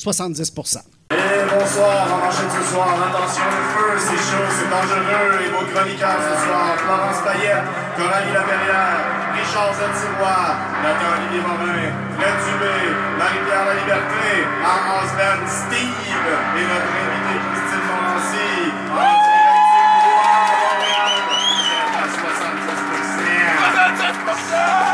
70 Et bonsoir, on enchaîne ce soir. Attention, le feu, c'est chaud, c'est dangereux. Et vos chroniqueurs ce soir, Florence Payette, Coralie Laperrière, Richard Zetiroy, Nathan Olivier Morin, Fred Dubé, Marie-Pierre La Liberté, Marc Osben, Steve et notre invité Christine Morancy. En direct du Bois à Montréal. Vous êtes à 70%.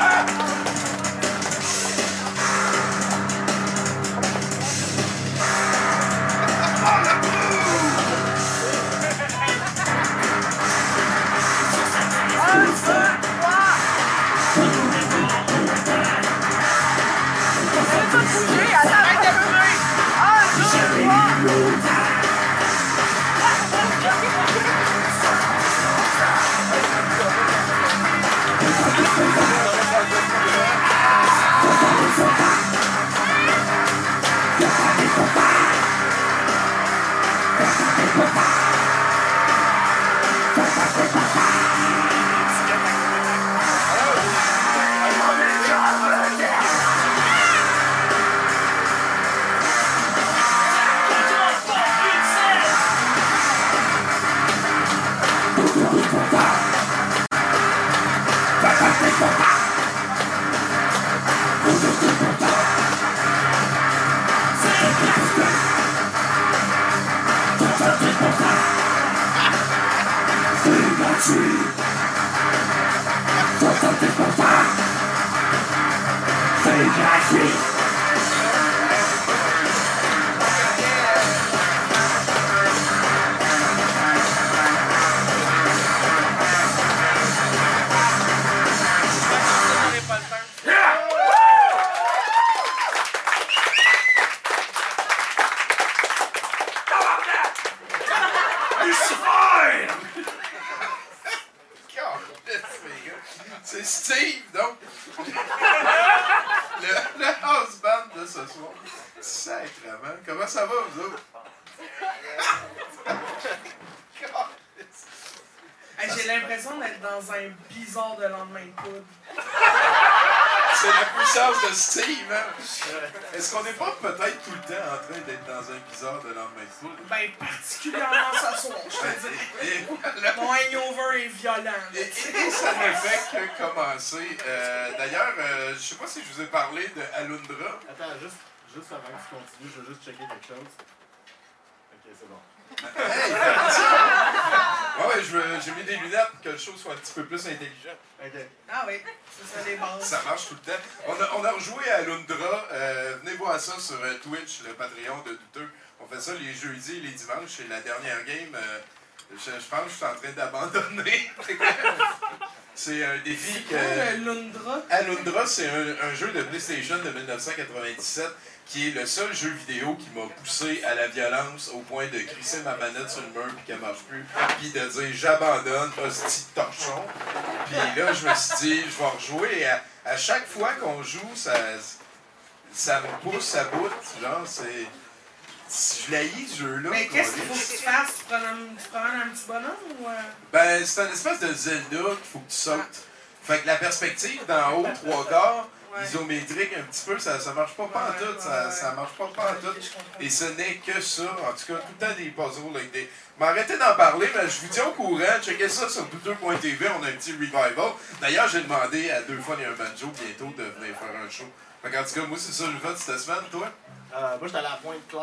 Ben, particulièrement ce soir, je te dis. Mon hangover est violent. Et, et- ça ne fait que commencer. Euh, D'ailleurs, euh, je sais pas si je vous ai parlé de Alundra. Attends, juste, juste avant que tu continues, je veux juste checker quelque chose. Ok, c'est bon. Hey! Ouais, ouais, je veux- j'ai mis des lunettes pour que le show soit un petit peu plus intelligent. Ok. Ah oui, ça les bases. Ça marche tout le temps. On a, on a rejoué à Lundra. Euh, venez voir ça sur euh, Twitch, le Patreon de Douteux. On fait ça les jeudis et les dimanches. C'est la dernière game. euh, je, je pense que je suis en train d'abandonner. C'est un défi que. Le Lundra. Alundra, c'est un, un jeu de PlayStation de 1997 qui est le seul jeu vidéo qui m'a poussé à la violence au point de crisser ma manette sur le mur puis qu'elle marche plus, puis de dire j'abandonne, hostie de torchon. Puis là, je me suis dit, je vais rejouer et à, à chaque fois qu'on joue, ça, ça me pousse à bout. Genre, c'est. Je l'haïs ce jeu-là. Mais qu'est-ce qu'il faut que tu fasses? Tu prends un, petit bonhomme ou. euh? Ben, c'est un espèce de Zelda qu'il faut que tu sautes. Fait que la perspective d'en haut, trois quarts, Ouais. isométrique un petit peu, ça, ça marche pas pantoute, Ouais, ça, ouais, ça marche pas. Et ce n'est que ça, en tout cas, tout le temps des puzzles avec des. M'arrêtez d'en parler, mais je vous tiens au courant, checkez ça sur douteux.tv, on a un petit revival. D'ailleurs, j'ai demandé à deux fois a un banjo bientôt de venir faire un show. Fait qu'en tout cas, moi c'est ça que j'ai fait cette semaine, toi? Euh, moi, j'étais à la pointe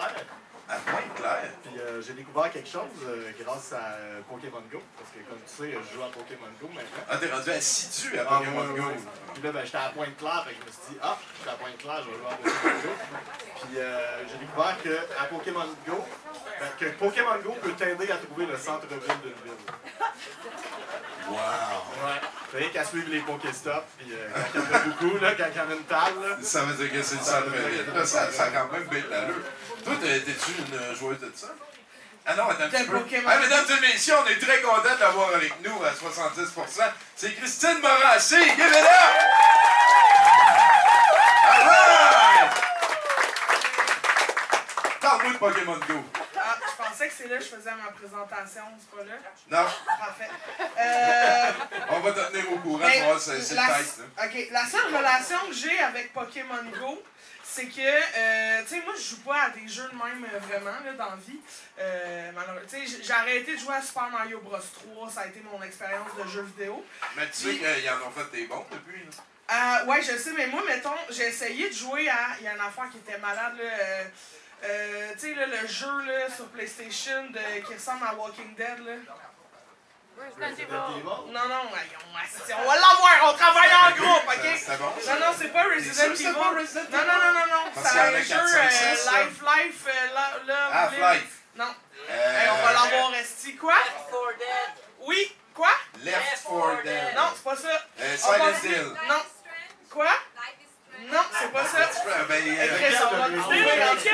claire. À Pointe-Claire. Puis euh, j'ai découvert quelque chose euh, grâce à euh, Pokémon Go. Parce que comme tu sais, je joue à Pokémon Go maintenant. Ah, t'es rendu assidu à Ah, Pokémon ouais, Go. ouais. Puis là, ben, j'étais à Pointe-Claire, fait que je me suis dit, ah, j'étais à Pointe-Claire, je vais jouer à Pokémon Go. Puis euh, j'ai découvert que à Pokémon Go, ben, que Pokémon Go peut t'aider à trouver le centre-ville d'une ville. Wow! Ouais. Rien qu'à suivre les Pokéstops, puis euh, quand il y en a beaucoup, là, quand il y en a une table, là. Ça veut dire que c'est le centre ville. Là, ça, ça a quand même bien de l'allure. Toi, t'es- t'es-tu une euh, joueuse de ça? Ah non, attends un De petit peu. Pokémon. Ah, mesdames et messieurs, on est très contents de l'avoir avec nous à 70%. C'est Christine Morassé. Give it up! Parle-moi de Pokémon Go. Ah, je pensais que c'est là que je faisais ma présentation, c'est pas là? Non, Parfait. Euh, on va te tenir au courant, tu c'est la, tight. là. ok, la seule relation que j'ai avec Pokémon Go, c'est que, euh, tu sais, moi, je joue pas à des jeux de même euh, vraiment, là, dans la vie. Euh, tu sais, j'ai- arrêté de jouer à Super Mario Bros. 3, ça a été mon expérience de jeu vidéo. Mais tu sais qu'ils en ont fait des bons depuis. là. Ouais, je sais, mais moi, mettons, j'ai essayé de jouer à. Il y a une affaire qui était malade, là. tu sais, le jeu là, sur PlayStation de, qui ressemble à Walking Dead, là. Non, non, ouais, on, va l'avoir, on travaille en groupe, ok? C'était bon? Non, non, c'est pas Resident Evil. c'est pas Resident non, non, non, non, non. C'est un jeu 4, 5, 6, euh, ça. Life, Life, euh, Half-Life. Non. Euh, Hey, on va l'avoir, Esti. Quoi? Oui, quoi? Left 4 Dead. Non, c'est pas ça. Euh, Silent Hill. Non. Quoi? Non, c'est pas ça. Ben, on va le trouver, Resident.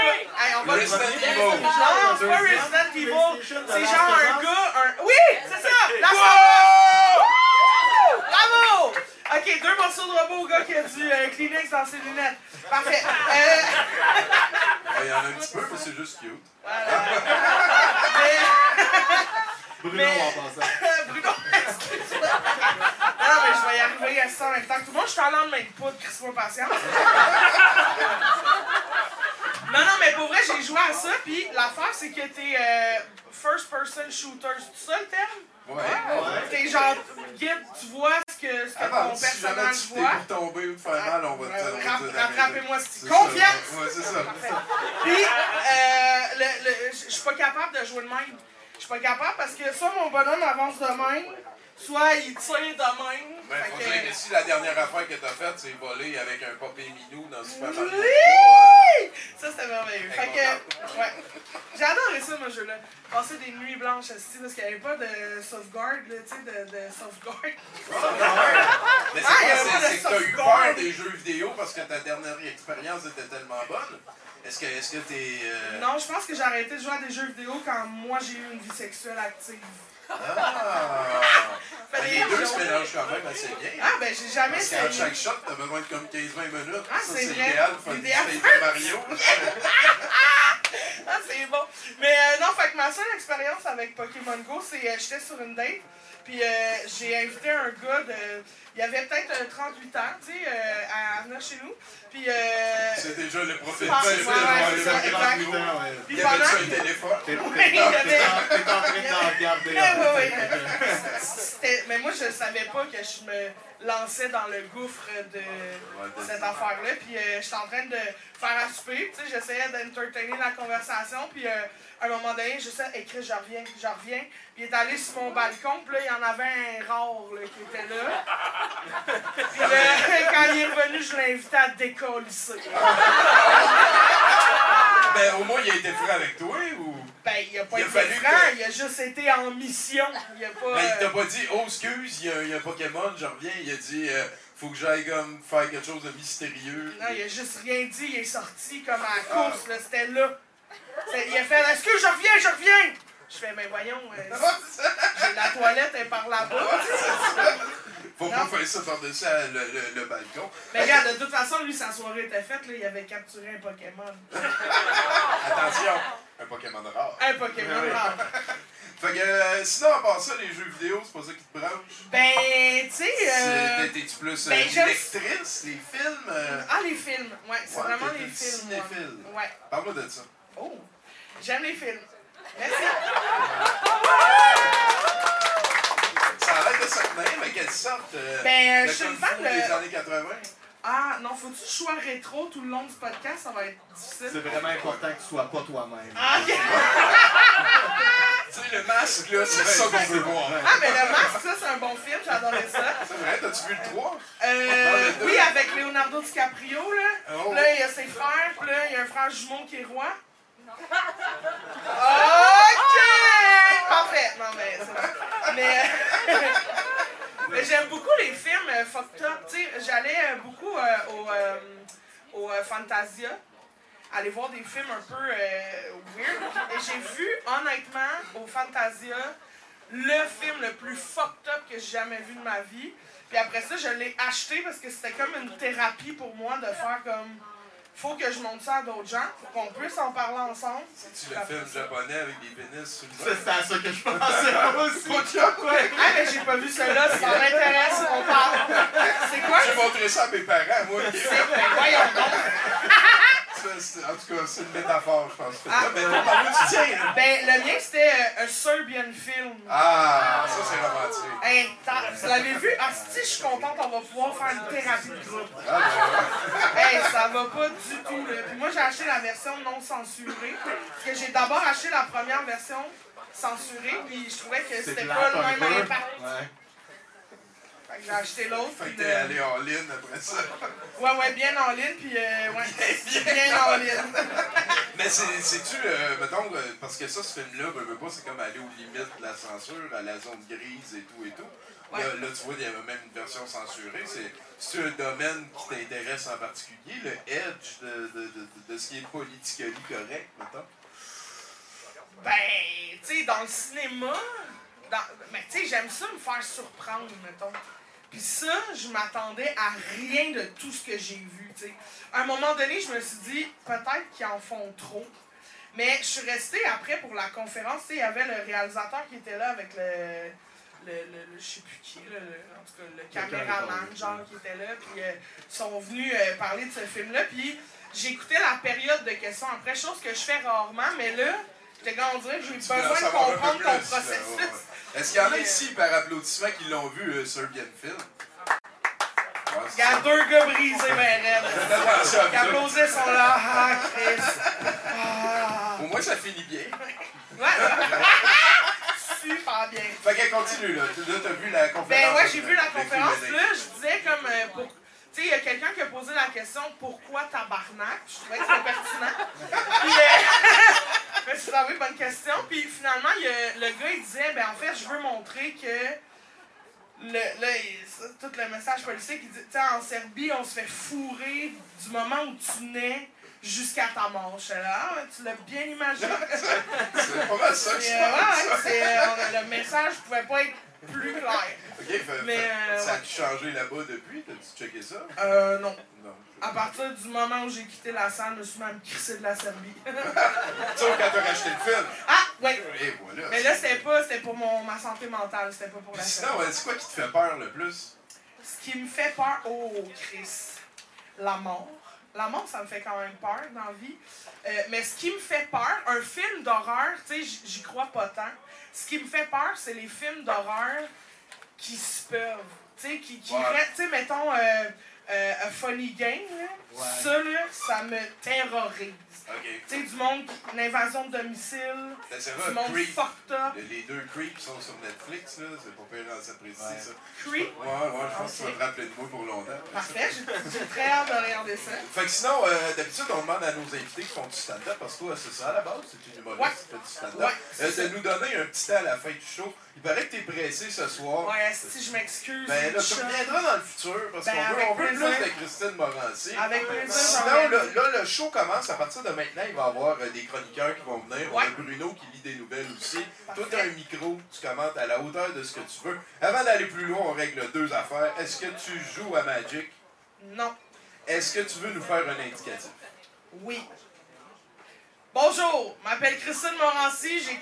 Evil. Non, c'est pas Resident Evil. C'est genre un gars, un... Oui, c'est ça! La Bravo! Ok, deux morceaux de robot au gars qui a du euh, Kleenex dans ses lunettes. Parfait. Euh, Il y en a un petit peu, mais c'est juste cute. voilà. Mais- Bruno Mais- en passant. Bruno, excuse-moi. Non, mais je vais y arriver à ça en même temps que tout le monde. Je suis en lendemain de poudre, Chris-moi patience. Non, non, mais pour vrai, j'ai joué à ça, puis l'affaire, c'est que t'es euh, first-person shooter. C'est ça le terme? Ouais. T'es genre, guide, tu vois que, si jamais personnage voit? pour tomber ou te faire mal, on va te Rattrapez-moi, ça. confiance! Ouais, c'est ça. Puis, euh, le- le- je suis pas capable de jouer de même. Je suis pas capable parce que soit mon bonhomme avance de même, soit il tire de même. Ben, faut que- dire que si la dernière affaire que t'as faite, c'est voler avec un popé minou dans Super Mario. Oui! Ça, c'était merveilleux. Fait que, ouais. J'ai adoré ça, mon jeu-là. Passer des nuits blanches assis parce qu'il n'y avait pas de sauvegarde, là, tu sais, de, de sauvegarde. Mais c'est Ah, quoi, c'est- que t'as eu peur des jeux vidéo parce que ta dernière expérience était tellement bonne. Est-ce que est-ce que t'es. euh, Non, je pense que j'ai arrêté de jouer à des jeux vidéo quand moi j'ai eu une vie sexuelle active. Ah! Des les deux se mélangent quand même assez bien. Ah, ben j'ai jamais Parce qu'à chaque shot, t'as besoin de comme 15-20 minutes. Ah, c'est c'est vrai. idéal du L'idéal. Super Mario. Ah, c'est bon. Mais euh, non, fait que ma seule expérience avec Pokémon Go, c'est euh, j'étais sur une date, puis euh, j'ai invité un gars de. Il avait peut-être euh, 38 ans, tu sais, euh, à venir chez nous. Puis. Euh, C'est déjà le profil Ah, ouais, ouais, c'est. Go. puis Il pendant. avait-tu un téléphone? T'es Oui, avait- en train d'en regarder. Ouais, ouais, ouais. Mais moi, je savais pas que je me lançais dans le gouffre de de- cette affaire-là. Puis euh, j'étais en train de faire à souper. Tu sais, j'essayais d'entertainer la conversation. Puis euh, à un moment donné, je sais, écrit, je reviens, je reviens. Puis il est allé sur mon balcon. Puis là, il y en avait un rare là, qui était là. Puis là, quand il est revenu, je l'ai invité à décollisser. Ben, au moins, il a été franc avec toi ou? Ben, il a pas Il a été franc, que- il a juste été en mission. Il a pas. Ben, il t'a euh, pas dit, oh, excuse, il y a, il y a un Pokémon, je reviens. Il a dit, euh, faut que j'aille comme faire quelque chose de mystérieux. Non, il a juste rien dit, il est sorti comme à la course, là, c'était là. Il a fait Est-ce que je reviens, je reviens? Je fais, mais voyons, euh, la toilette est par là-bas. Faut pas faire ça par-dessus le, le, le balcon. Mais regarde, de toute façon, lui, sa soirée était faite, là, il avait capturé un Pokémon. Attention, un Pokémon rare. Un Pokémon Oui. rare. Fait que euh, sinon, à part ça, les jeux vidéo, c'est pas ça qui te branche? Ben, tu sais. Euh... t'es- T'es-tu plus euh, ben, lectrice, les films? euh, Ah, les films. Ouais, c'est Ouais, vraiment les films. cinéphile. Ouais. Parle-moi de ça. Oh, j'aime les films. Merci. Ça a l'air de se tenir, mais quelle sorte? euh, Ben, de je suis une fan des de- années 80? Ah, non, faut-tu que je sois rétro tout le long du podcast? Ça va être difficile. C'est vraiment important que tu sois pas toi-même. Ah, ok. Tu sais, le masque, là, c'est ça qu'on veut voir. Ah, mais le masque, ça, c'est un bon film, j'adorais ça. C'est vrai, t'as-tu vu le 3? Euh, oui, avec Leonardo DiCaprio, là. Oh. Là, il y a ses frères, puis là, il y a un frère jumeau qui est roi. OK! Parfait! Non, bon. Mais, euh, mais j'aime beaucoup les films euh, fucked up. Tu sais, j'allais euh, beaucoup au, au Fantasia, aller voir des films un peu weird. Et j'ai vu, honnêtement, au Fantasia, le film le plus fucked up que j'ai jamais vu de ma vie. Puis après ça, je l'ai acheté parce que c'était comme une thérapie pour moi de faire comme. Faut que je montre ça à d'autres gens pour qu'on puisse en parler ensemble. C'est-tu le film japonais avec des pénis sur le C'est c'est à ça que je pensais aussi. Ouais. Ah, mais j'ai pas vu cela, si ça m'intéresse, on parle. C'est quoi? J'ai montré ça à mes parents, moi. C'est. Voyons donc. En tout cas, c'est une métaphore, je pense. Ah. Mais on parle du tien, là. Ben, le mien, c'était euh, un Serbian film. Ah, ça, c'est romantique. Hey, t'as- vous l'avez vu? Ah, si, je suis contente, on va pouvoir faire une thérapie de groupe. Ah, ben, Hey, ça va pas du tout, là. Puis moi, j'ai acheté la version non censurée. Parce que j'ai d'abord acheté la première version censurée, puis je trouvais que c'était pas le même impact. Ouais. Fait que j'ai acheté l'autre. fait que t'es le- allé en ligne après ça. Ouais, ouais, bien en ligne, puis euh, ouais, bien en ligne. Mais c'est- c'est-tu, euh, mettons, euh, parce que ça, ce film-là, ben, ben pas, c'est comme aller aux limites de la censure, à la zone grise et tout et tout. Là, Ouais. là, tu vois, il y avait même une version censurée. C'est un domaine qui t'intéresse en particulier, le edge de, de, de, de ce qui est politically correct, mettons? Ben, tu sais, dans le cinéma, dans... mais tu sais, j'aime ça me faire surprendre, mettons. Puis ça, je m'attendais à rien de tout ce que j'ai vu. À un moment donné, je me suis dit, peut-être qu'ils en font trop. Mais je suis restée après pour la conférence, il y avait le réalisateur qui était là avec le... Le, le, le- je sais plus qui, le, en tout cas, le caméraman, genre, qui était là, puis euh, ils sont venus euh, parler de ce film-là, puis j'écoutais la période de questions après, chose que je fais rarement, mais là, j'ai veux en besoin de comprendre ton processus. ouais, ouais. Est-ce qu'il y en a ici, par applaudissement, qui l'ont vu, euh, Film? Ouais, Il y a deux gars brisés, ben raides. Qui applaudissent, sont là, ah, Chris. Ah. Au moins, ça finit bien. Ouais. Super bien. Fait qu'elle continue, là. Là, t'as vu la conférence. Ben ouais, j'ai vu la conférence, là, je disais comme euh, pour. Tu sais, il y a quelqu'un qui a posé la question pourquoi tabarnak? Je trouvais que c'était pertinent. Puis, euh, je oui, bonne question. Puis finalement, il y a- le gars, il disait, ben en fait, je veux montrer que. Le, tout le message policier qui dit, en Serbie, on se fait fourrer du moment où tu nais jusqu'à ta mort. Je là, ah, tu l'as bien imaginé. C'est pas mal ça que je euh, ouais, euh, le message pouvait pas être plus clair. Ok, fait- Mais, fait- euh, ça ouais. a changé là-bas depuis? T'as-tu checké ça? Euh, non. Non. À partir du moment où j'ai quitté la salle, je me suis même crissé de la Serbie. Sauf quand t'as racheté le film. ah, ouais. Et voilà. Mais là, c'était pas, c'était pour mon, ma santé mentale, c'était pas pour la sinon, c'est quoi qui te fait peur le plus? Ce qui me fait peur, oh Chris, la mort. La mort, ça me fait quand même peur dans la vie. Euh, mais ce qui me fait peur, un film d'horreur, tu sais, j'y crois pas tant. Ce qui me fait peur, c'est les films d'horreur qui se peuvent. Tu sais, qui, qui Ouais. restent- tu sais, mettons, euh, euh, A Funny Game, là. Ouais. ça, là, ça me terrorise. Ok. Tu sais, du monde, qui- une invasion de domicile, Ben, du vrai, monde Creep. fucked up. Les- deux Creeps sont sur Netflix, là. C'est pas pire dans cette préciser, Ouais. ça. Creep? Ouais, ouais, je pense que tu vas te rappeler de moi pour longtemps. Parfait, j'ai très hâte de regarder ça. Fait que sinon, euh, d'habitude, on demande à nos invités qui font du stand-up, parce que toi, c'est ça à la base, c'est une humoriste Ouais. qui fait du stand-up, Ouais, euh, ça. de nous donner un petit temps à la fin du show. Il paraît que t'es pressé ce soir. Ouais, si je m'excuse. Ben là, tu reviendras dans le futur parce Ben, qu'on veut, on veut plus de Christine Morancy. Avec plaisir, Sinon, là, là, le show commence à partir de maintenant. Il va y avoir euh, des chroniqueurs qui vont venir. On a Bruno qui lit des nouvelles aussi. Parfait. Toi, tu as un micro, tu commentes à la hauteur de ce que tu veux. Avant d'aller plus loin, on règle deux affaires. Est-ce que tu joues à Magic? Non. Est-ce que tu veux nous faire un indicatif? Oui. Bonjour, je m'appelle Christine Morancy, j'ai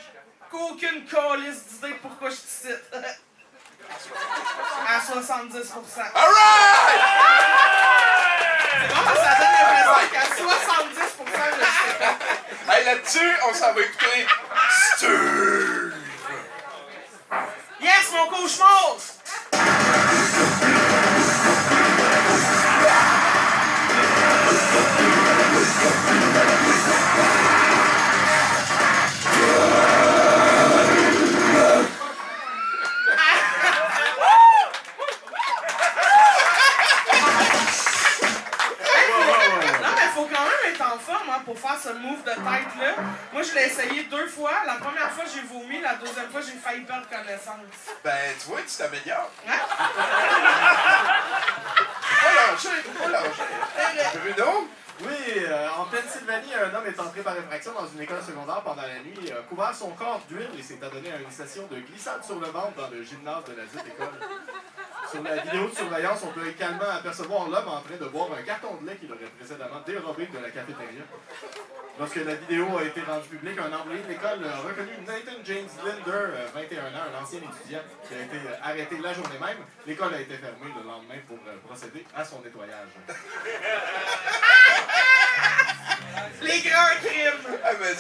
aucune calice d'idée de pourquoi je te cite. à 70%. Alright! C'est bon, ça donne l'impression qu'à 70%, Hey, là-dessus, on s'en va écouter Steve! Yes, mon cauchemar! en hein, pour faire ce move de tête-là. Moi, je l'ai essayé deux fois. La première fois, j'ai vomi. La deuxième fois, j'ai failli perdre connaissance. Ben, tu vois, tu t'améliores. Hein? pas pas lâché. Bruno? Oui, euh, en Pennsylvanie, un homme est entré par effraction dans une école secondaire pendant la nuit, euh, a couvert son corps d'huile et s'est adonné à une session de glissade sur le ventre dans le gymnase de la dite école. Sur la vidéo de surveillance, on peut également apercevoir l'homme en train de boire un carton de lait qu'il aurait précédemment dérobé de la cafétéria. Lorsque la vidéo a été rendue publique, un employé de l'école a reconnu Nathan James Linder, euh, 21 ans, un ancien étudiant, qui a été euh, arrêté la journée même. L'école a été fermée le lendemain pour euh, procéder à son nettoyage. Les grands crimes! Ah, mais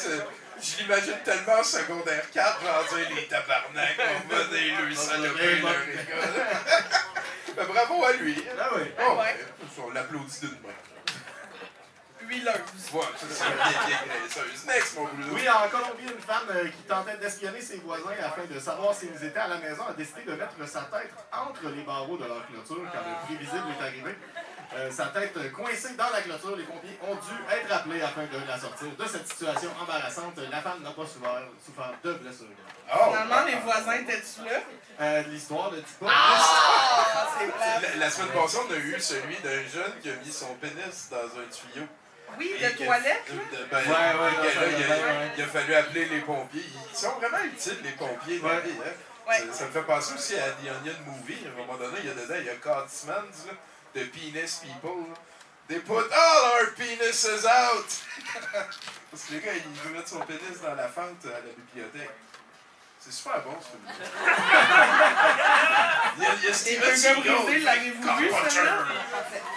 je l'imagine tellement en secondaire 4, genre dire les tabarnak, on va venir lui saloper leur école. Bravo à lui. Ah oui. Oh, Ouais. ben, on l'applaudit d'une main. Huileuse. Ouais, ça c'est bien, bien graisseuse. Next, mon Bruno. Oui, en Colombie, une femme euh, qui tentait d'espionner ses voisins afin de savoir s'ils étaient à la maison a décidé de mettre sa tête entre les barreaux de leur clôture quand le prévisible est arrivé. Euh, sa tête coincée dans la clôture, les pompiers ont dû être appelés afin de la sortir de cette situation embarrassante. La femme n'a pas souffert, souffert de blessures. Oh, Finalement, les voisins étaient-tu là? Euh, L'histoire ne dit pas. Ah. La, la semaine passée, on a eu celui d'un jeune qui a mis son pénis dans un tuyau. Oui, de que- toilette, là. ben, Ouais, ouais, que là, il, a, ouais. il a fallu appeler les pompiers. Ils sont vraiment utiles, les pompiers, dans la vie, hein. Ouais. Ça, ça me fait penser aussi à The Onion Movie. À un moment donné, il y a dedans, il y a Cotsmans, de Penis People. là. They put all our penises out! Parce que le gars, il veut mettre son pénis dans la fente à la bibliothèque. C'est super bon, ce film. il y a, il y a Steven Seagal. l'avez-vous vu, celle-là?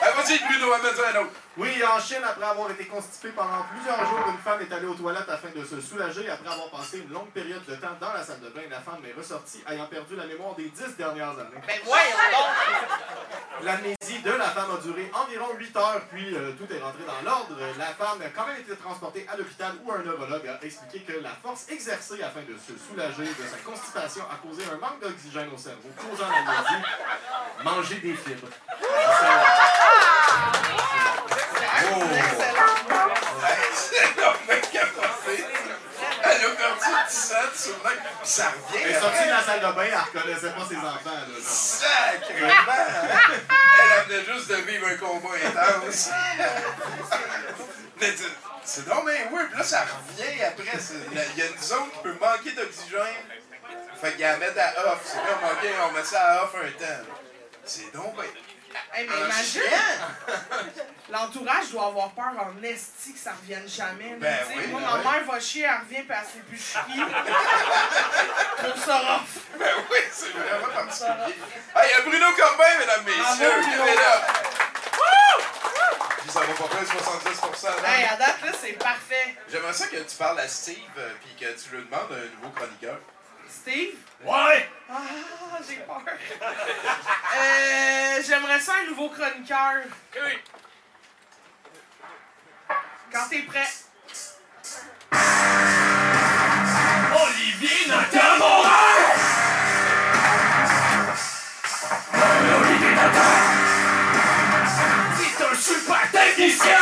Ah, vas-y, Bruno, amène-toi un autre. Oui, en Chine, après avoir été constipée pendant plusieurs jours, une femme est allée aux toilettes afin de se soulager. Après avoir passé une longue période de temps dans la salle de bain, la femme est ressortie ayant perdu la mémoire des dix dernières années. Ben voyons donc! L'amnésie de la femme a duré environ 8 heures, puis euh, tout est rentré dans l'ordre. La femme a quand même été transportée à l'hôpital où un neurologue a expliqué que la force exercée afin de se soulager de sa constipation a causé un manque d'oxygène au cerveau, causant l'amnésie. Manger des fibres. Oh! Capoté. Elle a perdu 10 sang de souvenir. Puis ça revient. Elle est sortie de la salle de bain, elle reconnaissait pas ses enfants. Là. Sacrement! Elle venait juste de vivre un combat intense. C'est non mais oui, puis là ça revient après. Il y a une zone qui peut manquer d'oxygène. Fait qu'ils la mettent à off. C'est comme ok, on met ça à off un temps. C'est donc ben. Hey, mais un imagine, l'entourage doit avoir peur en esti que ça revienne jamais. là, Ben tu sais. oui, Moi, ben ma oui. mère va chier, elle revient, puis elle sait plus chier. Trouve ça rough. Ben oui, c'est vraiment particulier. Ah, il y a Bruno Corbin, mesdames, messieurs. Bravo, Bruno. Levez là. Puis ça va pas près 70%. Hey, à date, là, c'est parfait. J'aimerais ça que tu parles à Steve euh, puis que tu lui demandes un nouveau chroniqueur. Steve? Ouais! Ah, j'ai peur. Euh, J'aimerais ça un nouveau chroniqueur. Quand t'es prêt. Olivier Nakamura! Olivier Nakamura! C'est un super technicien!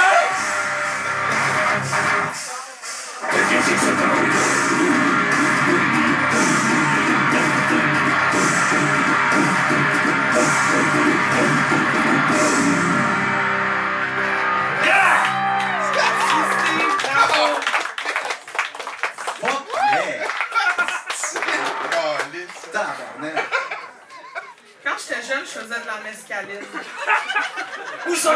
Tabarnak! Quand j'étais jeune, je faisais de la mescaline. Où sont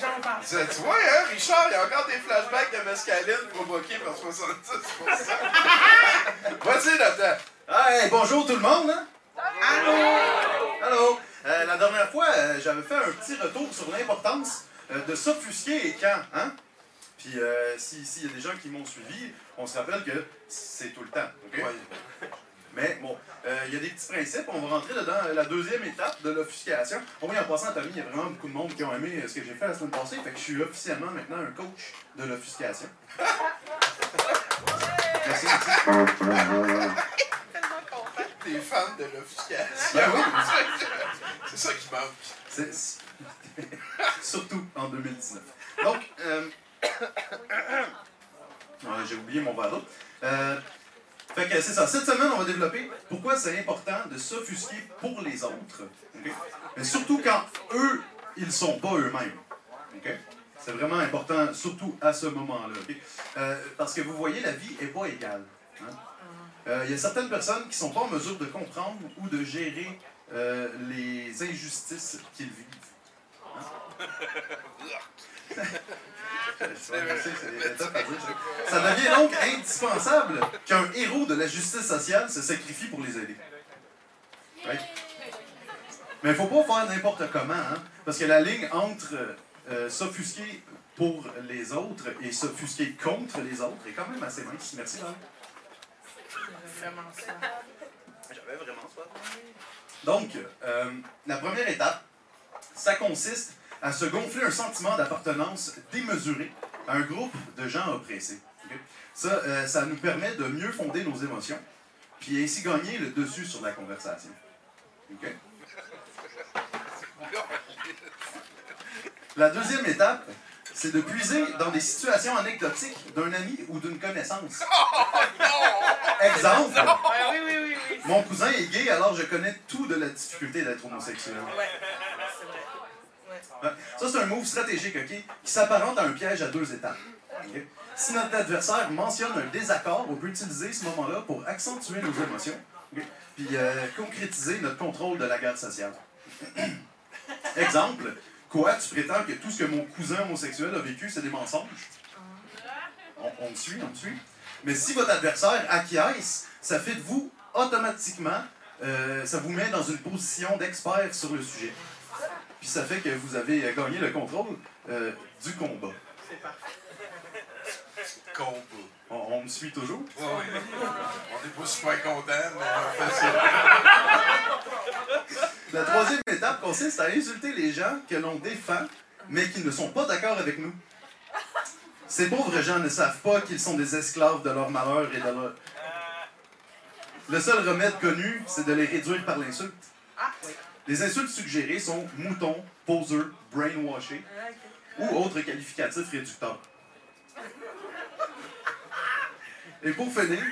j'en parle. Tu tu vois, hein, Richard, il y a encore des flashbacks de mescaline provoqués par 70%. Vas-y, Nathan. Ah, hey, bonjour tout le monde, hein? Allô? Allô! Euh, la dernière fois, euh, j'avais fait un petit retour sur l'importance euh, de s'offusquer et quand, hein? Puis euh, si- s'il y a des gens qui m'ont suivi, on se rappelle que c'est tout le temps? Ouais. Mais bon, euh, il y a des petits principes. On va rentrer dedans la deuxième étape de l'offuscation. Oh oui, en passant, Tommy, il y a vraiment beaucoup de monde qui ont aimé euh, ce que j'ai fait la semaine passée. Fait que je suis officiellement maintenant un coach de l'offuscation. Merci, merci. Tellement content. T'es fan de l'offuscation. Ben oui. C'est ça qui manque. Surtout en 2019. Donc, euh... j'ai oublié mon verre. Euh, Fait que c'est ça. Cette semaine, on va développer pourquoi c'est important de s'offusquer pour les autres. Mais surtout quand eux, ils sont pas eux-mêmes. C'est vraiment important, surtout à ce moment-là. Euh, parce que vous voyez, la vie n'est pas égale. hein? Euh, Il y a certaines personnes qui ne sont pas en mesure de comprendre ou de gérer les injustices qu'ils vivent. Hein? Ça. Devient donc indispensable qu'un héros de la justice sociale se sacrifie pour les aider. Mais il faut pas faire n'importe comment, hein? parce que la ligne entre euh, s'offusquer pour les autres et s'offusquer contre les autres est quand même assez mince. Merci, Val. Vraiment ça. J'avais vraiment soif. Donc, euh, la première étape, ça consiste à se gonfler un sentiment d'appartenance démesuré à un groupe de gens oppressés. Ça, euh, ça nous permet de mieux fonder nos émotions, puis ainsi gagner le dessus sur la conversation. Ok? La deuxième étape, c'est de puiser dans des situations anecdotiques d'un ami ou d'une connaissance. Exemple, oui, oui, oui. mon cousin est gay, alors je connais tout de la difficulté d'être homosexuel. Ouais, c'est vrai. Ouais. Ouais. Ça, c'est un move stratégique, qui s'apparente à un piège à deux étapes. Si notre adversaire mentionne un désaccord, on peut utiliser ce moment-là pour accentuer nos émotions, ok? puis euh, concrétiser notre contrôle de la guerre sociale. Exemple, quoi, tu prétends que tout ce que mon cousin homosexuel a vécu, c'est des mensonges? On, on me suit, on me suit. Mais si votre adversaire acquiesce, ça fait de vous automatiquement, euh, ça vous met dans une position d'expert sur le sujet. Puis ça fait que vous avez gagné le contrôle euh, du combat. C'est parfait. Combat. On, on me suit toujours? Ouais, ouais. On n'est pas super contents, mais on fait ça. La troisième étape consiste à insulter les gens que l'on défend, mais qui ne sont pas d'accord avec nous. Ces pauvres gens ne savent pas qu'ils sont des esclaves de leur malheur et de leur... Le seul remède connu, c'est de les réduire par l'insulte. Ah, oui. Les insultes suggérées sont mouton, poseur, brainwashé Ah, ou autres qualificatifs réducteurs. Et pour finir,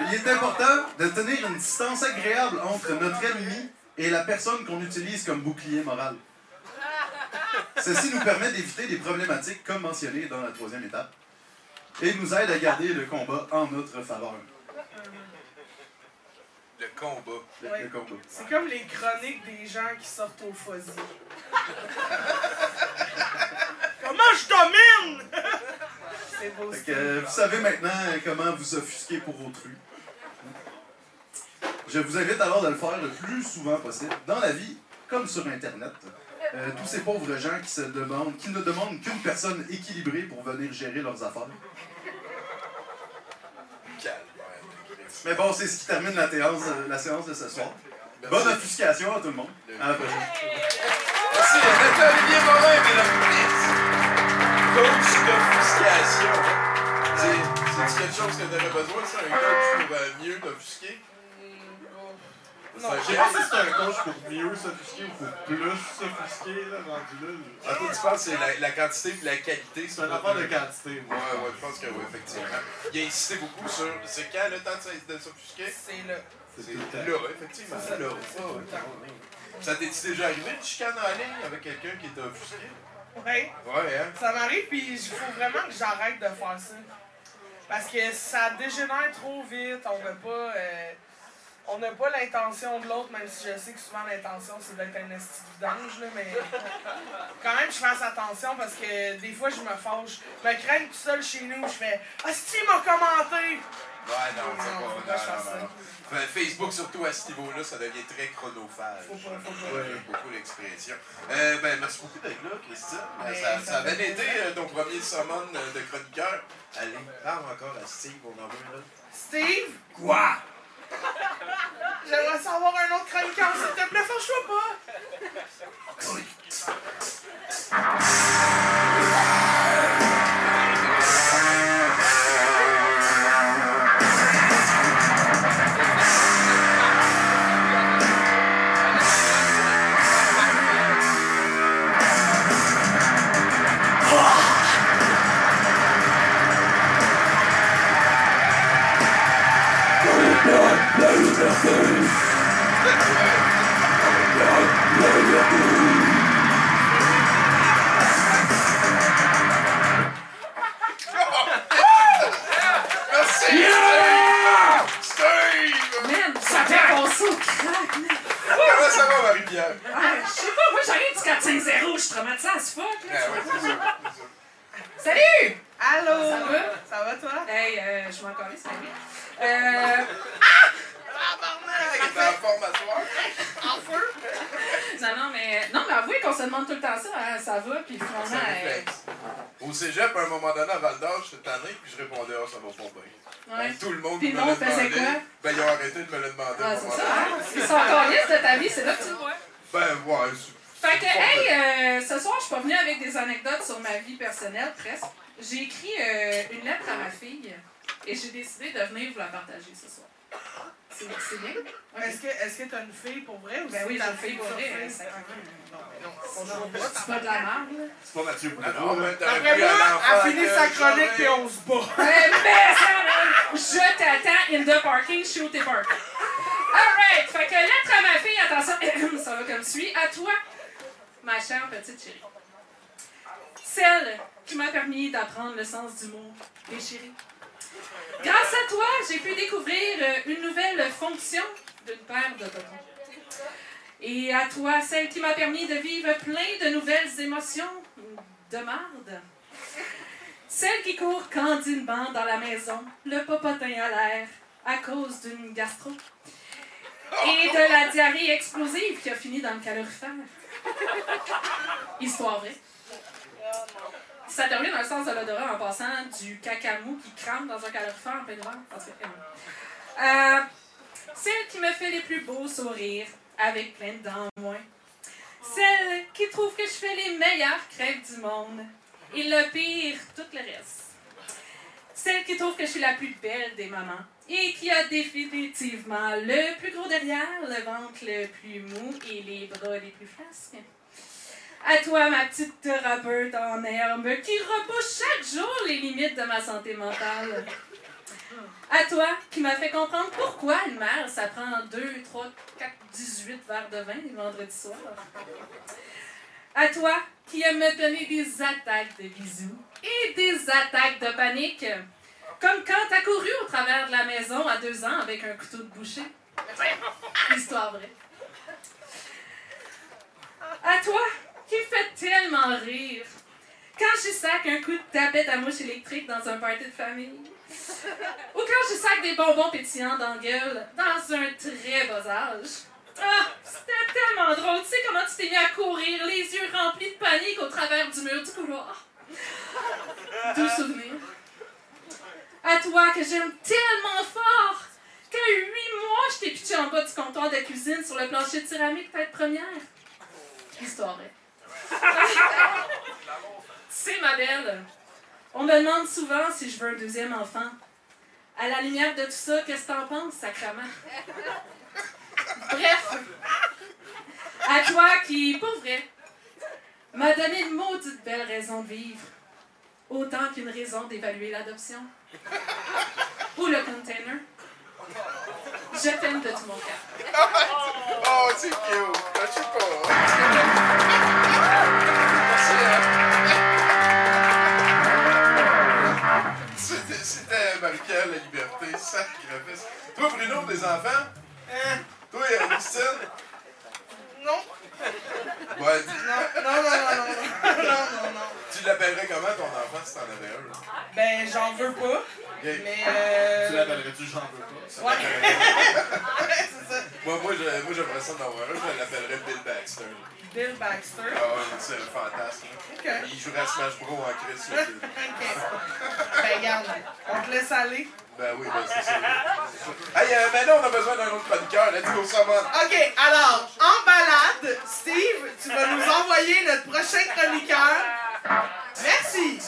il est important de tenir une distance agréable entre notre ennemi et la personne qu'on utilise comme bouclier moral. Ceci nous permet d'éviter des problématiques comme mentionné dans la troisième étape et nous aide à garder le combat en notre faveur. Le combat. Le, Ouais. le combat. C'est comme les chroniques des gens qui sortent au fusil. Comment je domine? C'est beau, Fait ça. que, euh, vous savez maintenant comment vous offusquer pour autrui. Je vous invite alors de le faire le plus souvent possible, dans la vie comme sur Internet. Euh, tous ces pauvres gens qui se demandent, qui ne demandent qu'une personne équilibrée pour venir gérer leurs affaires. Mais bon, c'est ce qui termine la, séance, la séance de ce soir. Bonne offuscation à tout le monde. À la prochaine. Merci, Dr. Olivier Morin, et messieurs. Coach d'offuscation. C'est c'est quelque chose que tu aurais besoin, ça, un coach pour euh, mieux t'offusquer? Non, Je sais pas si c'est un coach pour mieux s'offusquer ou pour plus s'offusquer, là, rendu là. Ah, toi, tu penses que c'est la, la quantité et la qualité? C'est un affaire de quantité, Ouais, moi. ouais, je pense que oui, effectivement. Il a insisté beaucoup sur. C'est quand le temps de de s'offusquer? C'est là. C'est tout le temps. là, effectivement. C'est ça, là. Ouais, ouais. Ça t'est-tu déjà arrivé de chicaner en ligne avec quelqu'un qui t'a offusqué? Ouais. Ouais, hein? Ça m'arrive, puis il faut vraiment que j'arrête de faire ça. Parce que ça dégénère trop vite, on veut pas. euh, on n'a pas l'intention de l'autre, même si je sais que souvent l'intention c'est d'être un esti de vidange, là, mais quand même je fasse attention parce que des fois je me fâche. Je me crains tout seul chez nous, je fais Asti m'a commenté! Ouais, non, c'est pas. Non, non, non, ça. non. Fait, Facebook, surtout à ce niveau-là, ça devient très chronophage. Faut pas, faut pas. J'aime beaucoup l'expression. Euh, ben, merci beaucoup d'être là, Christian. Euh, Ben, ça, ça ça a bien fait été euh, ton premier summon euh, de chroniqueur. Allez, parle encore à Steve, on en veut un autre. Steve? Quoi? J'aimerais savoir un autre chroniqueur, s'il te plaît, fâche-toi pas! Ah, je sais pas, moi j'arrive du 4-5-0, je suis traumatisée à ce fuck. Ah Là. ouais, c'est ça. Salut! Allô? Ça va? Ça va, toi? Hey, euh, je m'en connais, bien. Euh, T'es en forme à soir? En feu? non, non, mais, non, mais avouez qu'on se demande tout le temps ça, hein, ça va, puis finalement, un euh. Au cégep, à un moment donné, à Val d'Or, j'étais tanné, puis je répondais, ah, ça va pas bien. ouais. Tout le monde Puis me le l'a demandé. quoi? Ben, ils ont arrêté de me le demander. Ah, c'est ça, hein? Ils sont encore listes de ta vie, c'est là que tu le vois. Ben, ouais, c'est- Fait que, hey, euh, ce soir, je suis pas venue avec des anecdotes sur ma vie personnelle, presque. J'ai écrit euh, une lettre à ma fille et j'ai décidé de venir vous la partager ce soir. C'est bien? Est-ce que est-ce que t'as une fille pour vrai ou Ben c'est oui, j'ai une fille pour vrai, sacrément. Non, mais non, on joue pas, C'est pas de la merde. C'est pas Mathieu Ah Boudreau, mais Après moi, elle finit sa chronique et on se bat. Ben, ça, je t'attends in the parking, je suis au parking. Alright, fait que lettre à ma fille, attention, ça va comme suit. À toi, ma chère petite chérie. Celle qui m'a permis d'apprendre le sens du mot déchiré. Grâce à toi, j'ai pu découvrir euh, une nouvelle fonction d'une paire de tontons. Et à toi, celle qui m'a permis de vivre plein de nouvelles émotions de marde. Celle qui court candidement dans la maison, le popotin à l'air, à cause d'une gastro. Et de la diarrhée explosive qui a fini dans le calorifère. Histoire vraie. Ça termine dans le sens de l'odorat en passant du cacamou qui crame dans un calorifère en plein hiver. Euh, celle qui me fait les plus beaux sourires avec plein de dents en moins. Celle qui trouve que je fais les meilleures crêpes du monde. Et le pire, tout le reste. Celle qui trouve que je suis la plus belle des mamans. Et qui a définitivement le plus gros derrière, le ventre le plus mou et les bras les plus flasques. À toi, ma petite thérapeute en herbe, qui repousse chaque jour les limites de ma santé mentale. À toi, qui m'a fait comprendre pourquoi une mère, ça prend 2, 3, 4, 18 verres de vin les vendredis soirs. À toi, qui aime me donner des attaques de bisous et des attaques de panique. Comme quand t'as couru au travers de la maison à deux ans avec un couteau de boucher. Histoire vraie. À toi, qui fait tellement rire. Quand je sac un coup de tapette à mouche électrique dans un party de famille. Ou quand je sac des bonbons pétillants dans gueule dans un très bas âge. Ah, c'était tellement drôle. Tu sais comment tu t'es mis à courir, les yeux remplis de panique au travers du mur du couloir. Doux souvenir. À toi que j'aime tellement fort qu'à huit mois, je t'ai pitché en bas du comptoir de cuisine sur le plancher de céramique tête première. Histoire vraie. Sais, ma belle, on me demande souvent si je veux un deuxième enfant. À la lumière de tout ça, qu'est-ce que t'en penses, sacrement? Bref, à toi qui, pour vrai, m'a donné une maudite belle raison de vivre, autant qu'une raison d'évaluer l'adoption. Ou le container. Je t'aime de tout mon cœur. Oh, c'est cute. C'était- Marie-Pierre La Liberté, sacrifice. Toi, Bruno, des enfants? Hein? Toi, Christine? Non. Ouais, dis- Non, non, non, non, non, non, non, non. tu l'appellerais comment ton enfant si t'en avais un? là? Ben, j'en veux pas, mais euh... Tu l'appellerais-tu J'en veux pas? Ouais. Moi, moi, je- moi, j'aimerais ça d'en avoir un. Je l'appellerais Bill Baxter. Bill Baxter? Ah ouais, c'est un fantasme. Il jouerait à Smash Bros en Chris. ok. Ben, garde, on te laisse aller. Ben oui, ben c'est ça. Hey, euh, maintenant, on a besoin d'un autre chroniqueur. Let's go, Samon. Ok, alors, en balade, Steve, tu vas nous envoyer notre prochain chroniqueur. Merci.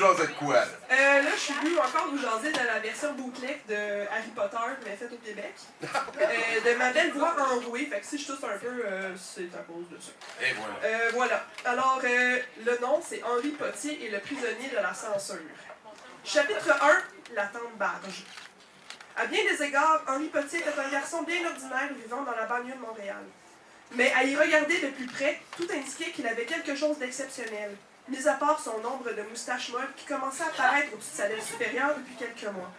Jaser de quoi, là? Euh, là, je suis venu encore vous jaser de la version bootleg de Harry Potter, mais faite au Québec. Euh, de ma belle voix enrouée. Fait que si je tousse un peu, euh, c'est à cause de ça. Et voilà. Euh, voilà. Alors, le nom, c'est Henri Potier et le prisonnier de la censure. Chapitre 1, La tente barge. À bien des égards, Henri Potier était un garçon bien ordinaire vivant dans la banlieue de Montréal. Mais à y regarder de plus près, tout indiquait qu'il avait quelque chose d'exceptionnel, mis à part son ombre de moustache molle qui commençait à apparaître au-dessus de sa lèvre supérieure depuis quelques mois.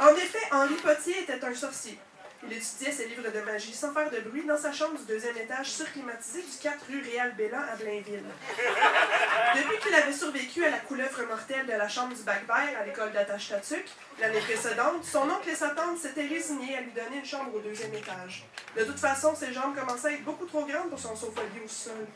En effet, Henri Potier était un sorcier. Il étudiait ses livres de magie sans faire de bruit dans sa chambre du deuxième étage surclimatisée du 4 rue Réal Bélan à Blainville. Depuis qu'il avait survécu à la couleuvre mortelle de la chambre du Bac-Vert à l'école d'Attache-Tatuc, l'année précédente, son oncle et sa tante s'étaient résignés à lui donner une chambre au deuxième étage. De toute façon, ses jambes commençaient à être beaucoup trop grandes pour son sofa-lit au sol.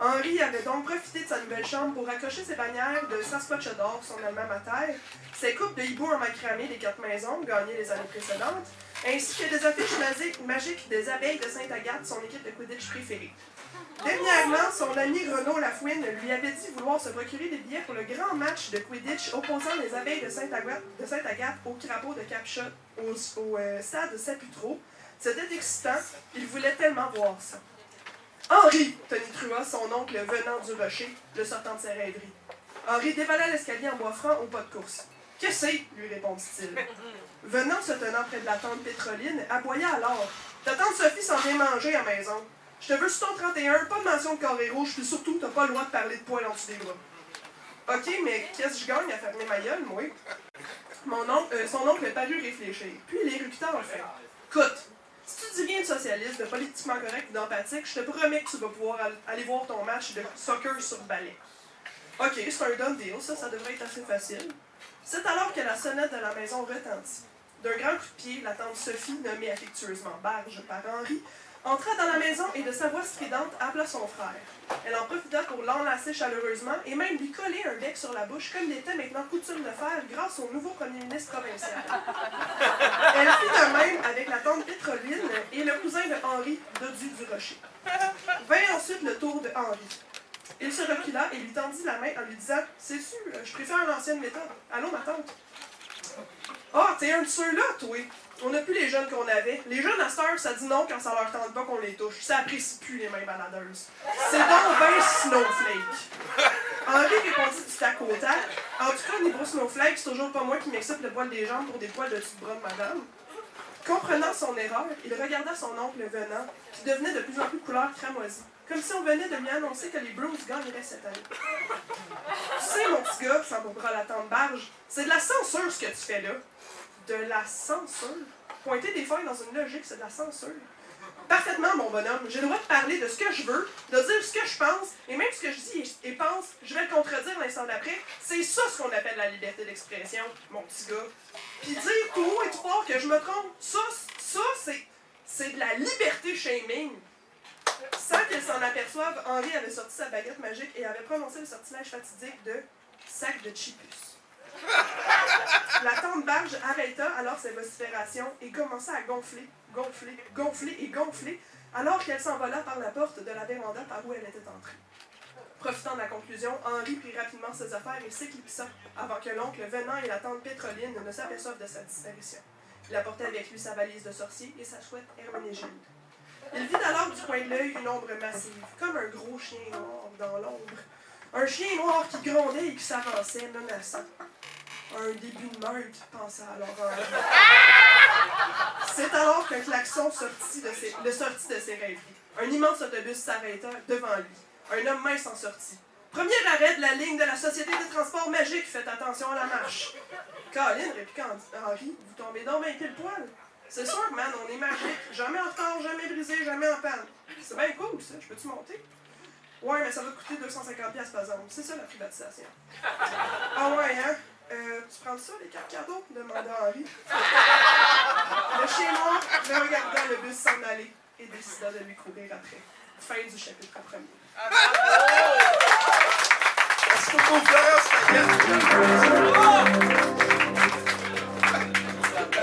Henri avait donc profité de sa nouvelle chambre pour accrocher ses bannières de Saskatchewan, son alma mater, ses coupes de hibou en macramé des quatre maisons, gagnées les années précédentes, ainsi que des affiches magiques des abeilles de Sainte-Agathe, son équipe de Quidditch préférée. Dernièrement, son ami Renaud Lafouine lui avait dit vouloir se procurer des billets pour le grand match de Quidditch opposant les abeilles de Sainte-Agathe au crapaud de Capshot au, au, euh, stade de Saputro. C'était excitant, il voulait tellement voir ça. Henri, Tony trua son oncle venant du rocher, le sortant de ses rêveries. Henri dévala l'escalier en bois franc au pas de course. Que c'est? lui répondit-il. Venant se tenant près de la tente pétroline, aboya alors. Ta tante Sophie s'en vient manger à maison. Je te veux sur ton 31, pas de mention de carré rouge, puis surtout, t'as pas le droit de parler de poils en dessous des bras. Ok, mais qu'est-ce que je gagne à fermer ma gueule, moi? Mon oncle, euh, son oncle parut réfléchir, puis il éructa enfin. Écoute, si tu dis rien de socialiste, de politiquement correct d'empathique, je te promets que tu vas pouvoir al- aller voir ton match de soccer sur balai. Ok, c'est un done deal, ça, ça devrait être assez facile. C'est alors que la sonnette de la maison retentit. D'un grand coup de pied, la tante Sophie, nommée affectueusement Barge par Henri, entra dans la maison et de sa voix stridente appela son frère. Elle en profita pour l'enlacer chaleureusement et même lui coller un bec sur la bouche comme il était maintenant coutume de faire grâce au nouveau premier ministre provincial. Elle fit de même avec la tante Pétroline et le cousin de Henri, Dodu du Rocher. Vint ensuite le tour de Henri. Il se recula et lui tendit la main en lui disant C'est sûr, je préfère l'ancienne méthode. Allô, ma tante Ah, t'es un de ceux-là, toi On n'a plus les jeunes qu'on avait. Les jeunes à heure, ça dit non quand ça leur tente pas qu'on les touche. Ça apprécie plus les mains baladeuses. C'est donc ben Snowflake. Henri répondit du tac au. En tout cas, niveau Snowflake, c'est toujours pas moi qui m'excite le poil des jambes pour des poils de dessus de bras de madame. Comprenant son erreur, il regarda son oncle venant, qui devenait de plus en plus couleur cramoisie, comme si on venait de lui annoncer que les Blues gagneraient cette année. Tu sais, mon petit gars, sans bras la barge, c'est de la censure ce que tu fais là. De la censure? Pointer des feuilles dans une logique, c'est de la censure. Parfaitement, mon bonhomme. J'ai le droit de parler de ce que je veux, de dire ce que je pense, et même ce que je dis et pense, je vais le contredire l'instant d'après. C'est ça ce qu'on appelle la liberté d'expression, mon petit gars. Puis dire tout haut et tout fort que je me trompe, ça, ça, c'est, c'est de la liberté shaming. Sans qu'elle s'en aperçoive, Henri avait sorti sa baguette magique et avait prononcé le sortilège fatidique de sac de chipus. La tante Barge arrêta alors ses vociférations et commença à gonfler, gonfler, gonfler et gonfler, alors qu'elle s'envola par la porte de la véranda par où elle était entrée. Profitant de la conclusion, Henri prit rapidement ses affaires et s'éclipsa avant que l'oncle venant et la tante Pétroline ne s'aperçoivent de sa disparition. Il apportait avec lui sa valise de sorcier et sa chouette Herménégilde. Il vit alors du coin de l'œil une ombre massive, comme un gros chien noir dans l'ombre. Un chien noir qui grondait et qui s'avançait, menaçant. Un début de meute, pensa alors Henri. C'est alors qu'un klaxon sortit de ses, le sortit de ses rêveries. Un immense autobus s'arrêta devant lui. Un homme mince en sortit. Premier arrêt de la ligne de la Société des transports magiques. Faites attention à la marche. Colin, répliqua Henri, vous tombez donc bien pile poil. C'est sûr, man, on est magique. Jamais en retard, jamais brisé, jamais en panne. C'est bien cool, ça. Je peux-tu monter? Ouais, mais ça va coûter 250$ piastres par exemple. C'est ça la privatisation. Ah ouais, hein? Euh, tu prends ça, les cartes cadeaux? demanda Henri. Le chien noir le regarda le bus s'en aller et décida de lui courir après. Fin du chapitre premier. Est-ce qu'on peut Florence Paquette?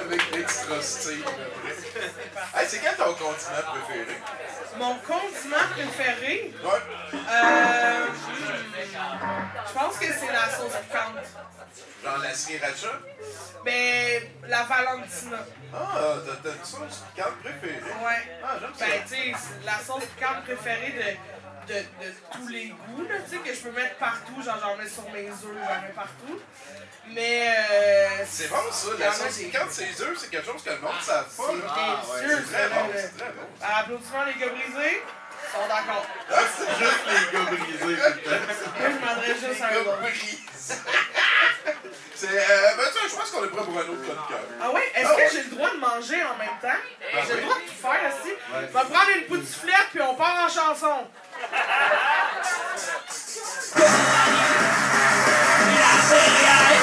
Avec l'extra style. Hey, c'est quel ton condiment préféré? Mon condiment préféré, Ouais. euh, je pense que c'est la sauce piquante. Genre la sriracha? Ben, la Valentina. Ah, t'as une sauce piquante préférée? Ouais. Ah, j'aime ça. Ben, tu la sauce piquante préférée de, de, de tous les goûts, là, tu sais, que je peux mettre partout. Genre, j'en mets sur mes œufs, j'en mets partout. Mais, euh. C'est bon ça, la sauce piquante, c'est œufs, c'est quelque chose que le monde ne savent pas. C'est. Ah, ouais, très bon, c'est très bon. Applaudissements, les gars brisés. Ils sont d'accord. Ah, c'est juste les gars brisés le temps. Moi, je m'adresse juste à Les eux gars autres. brisés. C'est. Euh, ben, qu'on est prêt pour un autre chroniqueur. Ah ouais? Est-ce Ah que j'ai le droit de manger en même temps? Ah j'ai le droit de tout faire aussi? Je vais prendre une poutiflette puis on part en chanson. Hey!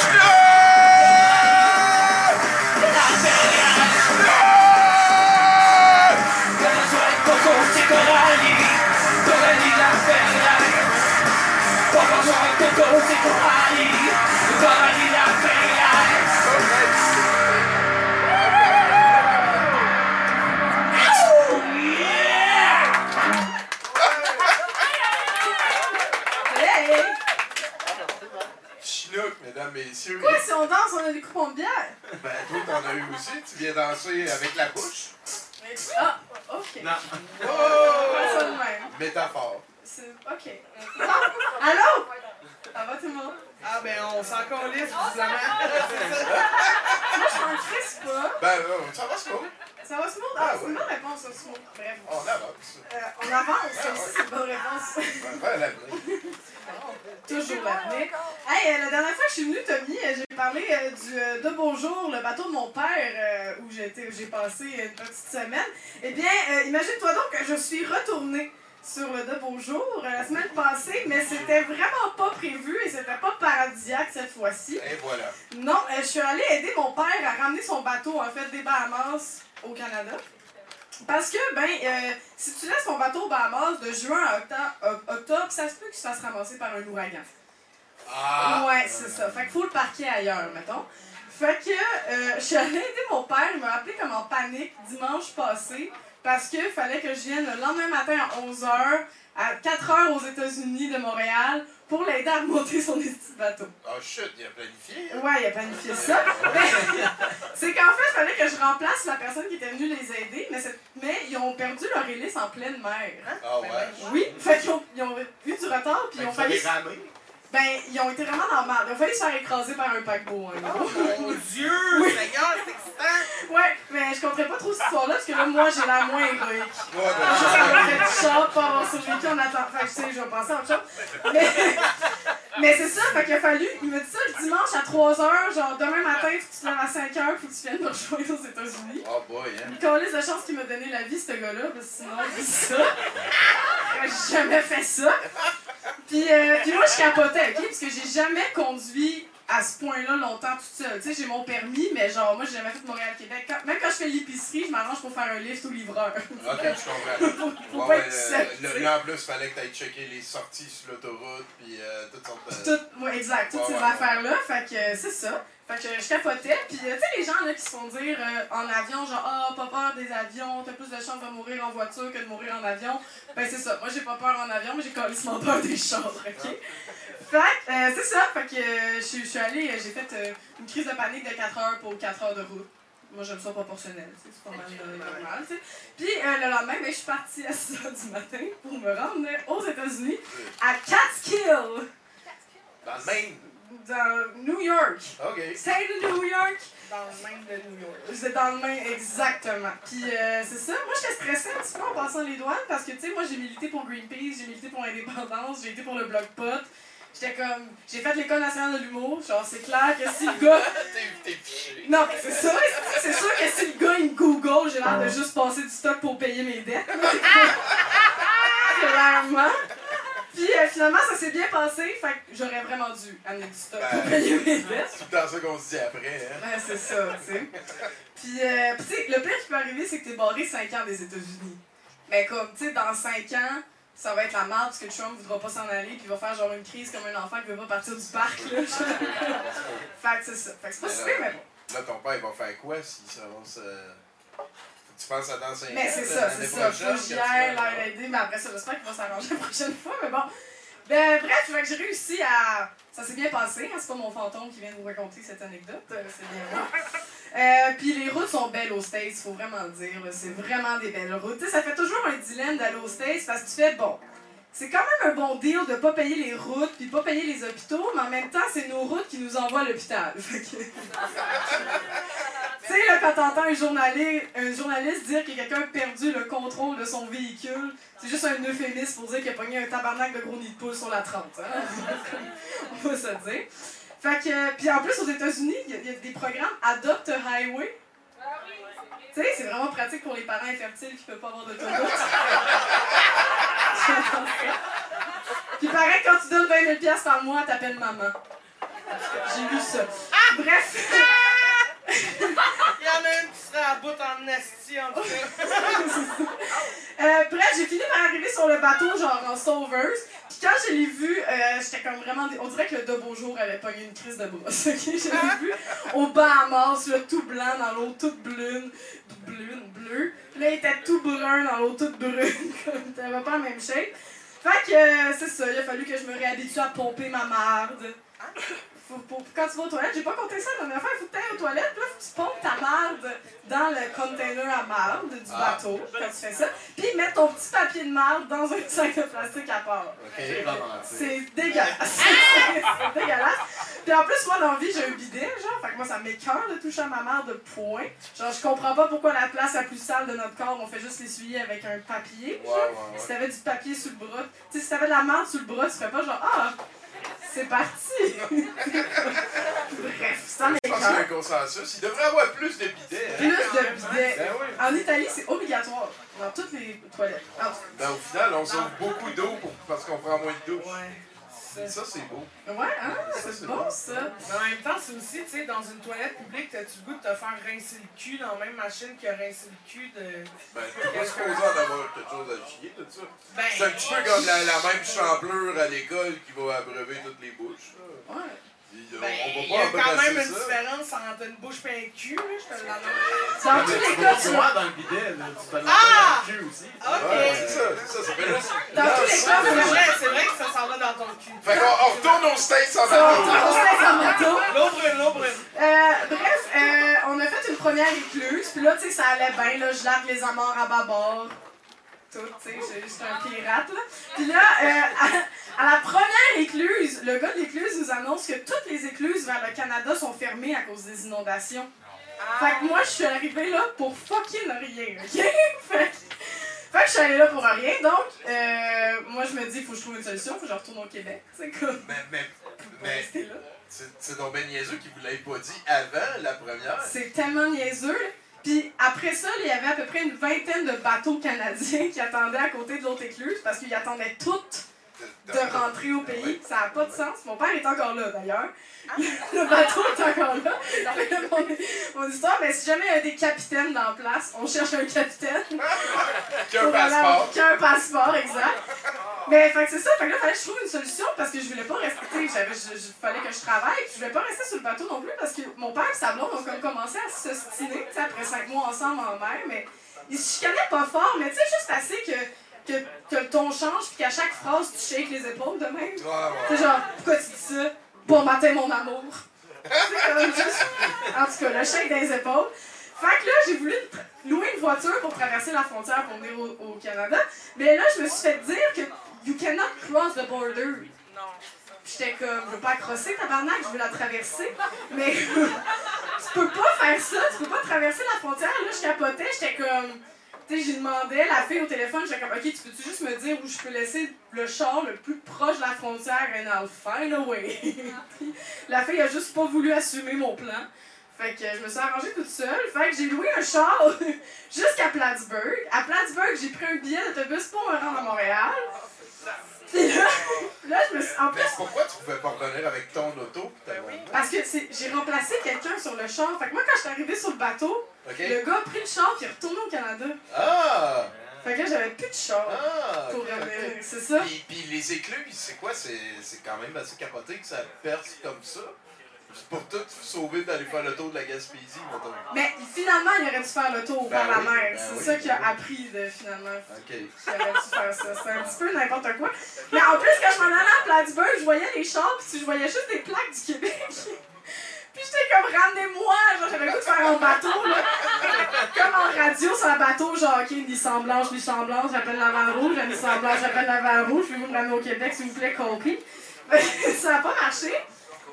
Chinook, mesdames, messieurs. Quoi, si on danse, on a des coupons de bière? Ben, toi, t'en as eu aussi. Tu viens danser avec la bouche. Ah, ok. Non. Pas ça de même. Métaphore. C'est- Ok. Non. Allô? Ça va tout le monde? Ah ben, on s'en calisse, visiblement. Moi, je m'en crisse pas. Ben, euh, ça va, cool. Ça va smooth? Ah, Ah, c'est une bonne réponse, ça, smooth. Bref. On avance. Euh, on avance, ça aussi, c'est une bonne réponse. Ben, ben, l'avenir. Toujours l'avenir. Hey, euh, la dernière fois que je suis venue, Tommy, j'ai parlé du De Beau Jour, le bateau de mon père, où j'ai été- où j'ai passé une petite semaine. Eh bien, imagine-toi donc que je suis retournée sur De Beau Jour euh, la semaine passée, mais c'était vraiment pas prévu et c'était pas paradisiaque cette fois-ci. Et voilà. Non, euh, je suis allée aider mon père à ramener son bateau, en fait, des Bahamas au Canada. Parce que, ben, euh, si tu laisses ton bateau aux Bahamas de juin à octobre, ça se peut qu'il se fasse ramasser par un ouragan. Ah! Ouais, c'est ça. Fait qu'il faut le parquer ailleurs, mettons. Fait que euh, je suis allée aider mon père, il m'a appelé comme en panique dimanche passé parce qu'il fallait que je vienne le lendemain matin à 11h, à 4h aux États-Unis de Montréal, pour l'aider à remonter son petit bateau. Oh shit, il a planifié. hein? Ouais, il a planifié ça. C'est qu'en fait, il fallait que je remplace la personne qui était venue les aider, mais, ils ont perdu leur hélice en pleine mer. Ah ouais. Oui, fait qu'ils ont, ils ont eu du retard, puis ils ont failli. Ben, ils ont été vraiment dans le mal. Ils ont failli se faire écraser par un paquebot, hein. Oh mon Dieu, Oui. Seigneur, c'est excitant! Ouais, mais je compterais pas trop cette histoire-là, parce que là, moi, j'ai l'air moins héroïque. Ouais, ben, Juste avoir fait du char, pas avoir survécu en attendant. Que, tu sais, je vais penser à autre chose. Mais, mais c'est ça, fait qu'il a fallu. Il m'a dit ça le dimanche à 3h, genre demain matin, faut que tu te lèves à 5h, faut que tu viennes me rejoindre aux États-Unis. Oh boy, hein. Une calice de chance qu'il m'a donné la vie, ce gars-là, parce que sinon, c'est ça. J'ai jamais fait ça. Puis, euh, puis moi, je capotais, Parce que j'ai jamais conduit à ce point-là longtemps toute seule. Tu sais, j'ai mon permis, mais genre, moi, j'ai jamais fait Montréal-Québec. Même quand je fais l'épicerie, je m'arrange pour faire un lift au livreur. Ok, je comprends. Ouais, pas ouais, être seul, tu là, en plus, fallait que tu ailles checker les sorties sur l'autoroute, puis euh, toutes sortes de. Tout, ouais, exact, toutes ces affaires-là. Fait que euh, c'est ça. Fait que je capotais. Puis, euh, tu sais, les gens là, qui se font dire euh, en avion, genre, ah, pas peur des avions, t'as plus de chances de mourir en voiture que de mourir en avion. Ben, c'est ça. Moi, j'ai pas peur en avion, mais j'ai carrément peur des chars, ok? Fait que, euh, c'est ça. Fait que euh, je suis- allée, euh, j'ai fait euh, une crise de panique de 4 heures pour 4 heures de route. Moi, j'aime ça proportionnel, c'est pas mal normal, tu sais. Puis euh, le lendemain, ben, je suis partie à 6 heures du matin pour me rendre aux États-Unis, à Catskill, Dans le Maine. dans New York. Ok. C'est de New York. Dans le même de New York. C'est dans le main, exactement. Puis euh, c'est ça. Moi, j'étais stressée un petit peu en passant les douanes parce que, tu sais, moi, j'ai milité pour Greenpeace, j'ai milité pour l'indépendance, j'ai été pour le Bloc Pot. J'étais comme. J'ai fait l'École nationale de l'humour. Genre, c'est clair que si le gars. T'es. Non, c'est ça. C'est sûr que si le gars, il me Google, j'ai l'air de juste passer du stock pour payer mes dettes. Clairement. Puis euh, finalement, ça s'est bien passé. Fait que j'aurais vraiment dû amener du stock pour Ben, payer mes dettes. C'est temps ça qu'on se dit après, hein. Ouais, c'est ça, tu sais. Puis, euh, tu sais, le pire qui peut arriver, c'est que t'es barré 5 ans des États-Unis. Mais comme, tu sais, dans 5 ans, ça va être la merde parce que Trump voudra pas s'en aller, puis il va faire genre une crise comme un enfant qui veut pas partir du parc, là. fait que c'est ça. Fait que c'est pas super, mais bon. Là, ton père, il va faire quoi s'il se lance. euh, Tu penses à dans 5 Mais c'est ça, c'est ça. Faut que j'y aille l'aider, mais après ça, j'espère qu'il va s'arranger la prochaine fois. Mais bon. Ben, bref, fait que j'ai réussi à. Ça s'est bien passé, hein, c'est pas mon fantôme qui vient de vous raconter cette anecdote, euh, c'est bien moi. Euh, puis les routes sont belles aux States, faut vraiment le dire. C'est vraiment des belles routes. Ça fait toujours un dilemme d'aller aux States parce que tu fais, bon, c'est quand même un bon deal de pas payer les routes puis pas payer les hôpitaux, mais en même temps, c'est nos routes qui nous envoient à l'hôpital. Tu sais, quand t'entends un journaliste, un journaliste dire que quelqu'un a perdu le contrôle de son véhicule, c'est juste un euphémisme pour dire qu'il a pogné un tabarnak de gros nid de poule sur la 30. Hein? On va se dire. Fait que, puis en plus, aux États-Unis, il y, y a des programmes Adopt a Highway. Tu sais, c'est vraiment pratique pour les parents infertiles qui ne peuvent pas avoir d'autoroute. Puis pareil, quand tu donnes 20 000 piastres par mois, t'appelles maman. J'ai lu ça. Bref. Il y en a une qui serait à bout en esti, en tout cas. Euh, bref, j'ai fini par arriver sur le bateau, genre en sauveuse. Puis quand je l'ai vu, euh, j'étais comme vraiment. On dirait que le de beau jour avait pogné une crise de brosse. ok? Je l'ai vu au Bahamas, là, tout blanc dans l'eau toute blune. Blune, bleu. Puis là, il était tout brun dans l'eau toute brune. Comme t'avais pas la même shape. Fait que euh, c'est ça, il a fallu que je me réhabitue à pomper ma marde. Faut- pour- quand tu vas aux toilettes, j'ai pas compté ça la dernière fois, il faut que tu ailles aux toilettes, puis là, faut que tu pompes ta marde dans le container à marde du Ah. bateau, quand tu fais ça, puis mettre ton petit papier de marde dans un sac de plastique à part. C'est dégueulasse. c'est dégueulasse. Puis en plus, moi, dans la vie, j'ai un bidet, genre. Fait que moi, ça m'écœure de toucher à ma mère de point. Genre, je comprends pas pourquoi la place la plus sale de notre corps, on fait juste l'essuyer avec un papier. Ouais. Si t'avais du papier sur le bras, tu sais, si t'avais de la merde sur le bras, tu ferais pas genre, ah, c'est parti. Bref, ça Je pense qu'il y a un consensus. Il devrait y avoir plus de bidets. hein. Plus de bidets. Ben oui. En Italie, c'est obligatoire. Dans toutes les toilettes. Ben, au final, on sauve beaucoup d'eau pour- parce qu'on prend moins de douche. Ouais. Ça, c'est beau. Ouais, hein? Ça, C'est bon. ça. Mais en même temps, c'est aussi, tu sais, dans une toilette publique, t'as-tu le goût de te faire rincer le cul dans la même machine que rincer le cul de. Ben, t'es pas supposé en avoir quelque chose à chier, tout ça. Ben, C'est un petit peu comme la, la même champlure à l'école qui va abreuver toutes les bouches. là. Ouais. Ben, on il y va a quand même une ça. différence entre une bouche et un cul, là, je te l'annonce. Dans tous les cas, tu boire dans le bidet, là. Tu peux Ah! dans le cul aussi. Ok. Ouais, c'est ça, c'est ça. Ça fait. Dans tous les cas, C'est vrai, c'est vrai que ça s'en va dans ton cul. Fait qu'on on retourne au States en Ça va, bateau. on laisse en bateau. Brune. Euh, bref, euh, on a fait une première écluse, puis là, tu sais, ça allait bien, là, je largue les amarres à bâbord. Tout, tu sais, juste un pirate, là. Puis là, euh, à, à la première écluse, le gars de l'écluse nous annonce que toutes les écluses vers le Canada sont fermées à cause des inondations. Fait que moi, je suis arrivée là pour fucking rien, ok? fait, que- fait que je suis allée là pour rien, donc, euh, moi, je me dis, faut que je trouve une solution, faut que je retourne au Québec, c'est comme. Mais, mais, mais c'est donc ben niaiseux qu'il vous l'ait pas dit avant la première. C'est tellement niaiseux. Puis après ça, il y avait à peu près une vingtaine de bateaux canadiens qui attendaient à côté de l'autre écluse parce qu'ils attendaient toutes de rentrer au pays. Ça n'a pas de sens. Mon père est encore là d'ailleurs. Le bateau est encore là. Mon, mon histoire, mais si jamais il y a des capitaines dans la place, on cherche un capitaine. Qui a un passeport. Qui a un passeport, exact. Mais fait que c'est ça, fait que là, fallait que je trouve une solution parce que je voulais pas rester, j'avais, je, je- fallait que je travaille, puis je voulais pas rester sur le bateau non plus parce que mon père et sa blonde ont comme commencé à se stiner, tu sais, après cinq mois ensemble en mer, mais ils se chicanaient pas fort, mais tu sais, juste assez que, que, ton change, puis qu'à chaque phrase, tu shakes les épaules de même. Ouais, Tu ouais. sais, genre, pourquoi tu dis ça? Bon matin, mon amour. C'est comme juste. En tout cas, le shake des épaules. Fait que là, j'ai voulu louer une voiture pour traverser la frontière pour venir au, au Canada. Mais là, je me suis fait dire que you cannot cross the border. Non. J'étais comme, je veux pas crosser, tabarnak, je veux la traverser. Mais tu peux pas faire ça, tu peux pas traverser la frontière. Là, je capotais, j'étais comme. Tu sais, j'ai demandé, la fille au téléphone, j'étais comme, ok, tu peux-tu juste me dire où je peux laisser le char le plus proche de la frontière and I'll find a way. La fille a juste pas voulu assumer mon plan. Fait que je me suis arrangée toute seule. Fait que j'ai loué un char jusqu'à Plattsburgh. À Plattsburgh, j'ai pris un billet d'autobus pour me rendre à Montréal. Puis là, là, je me suis. En plus, Mais pourquoi tu pouvais pas revenir avec ton auto? ta parce que j'ai remplacé quelqu'un sur le char. Fait que moi, quand je suis arrivée sur le bateau, Le gars a pris le char et est retourné au Canada. Ah! Fait que là, j'avais plus de char Ah! pour revenir. C'est ça? Puis, puis les écluses, c'est quoi? C'est c'est quand même assez capoté que ça perce comme ça. C'est pour tout sauver d'aller faire le tour de la Gaspésie, mettons. Mais finalement, il aurait dû faire le tour Ben par la mer. ben c'est oui, ça ben qu'il a oui. appris de, finalement. OK. qu'il aurait dû faire ça. C'est un petit peu n'importe quoi. Mais en plus, quand je m'en allais à Plattsburgh, je voyais les chars, puis je voyais juste des plaques du Québec. Puis j'étais comme, ramenez-moi! Genre, j'avais goût de faire un bateau, là. Comme en radio, sur un bateau, genre, OK, Nissan blanche, Nissan blanche, j'appelle la vanne rouge, Nissan blanche, j'appelle la vanne rouge, pouvez-vous me ramener au Québec, s'il vous plaît, compris? ça n'a pas marché.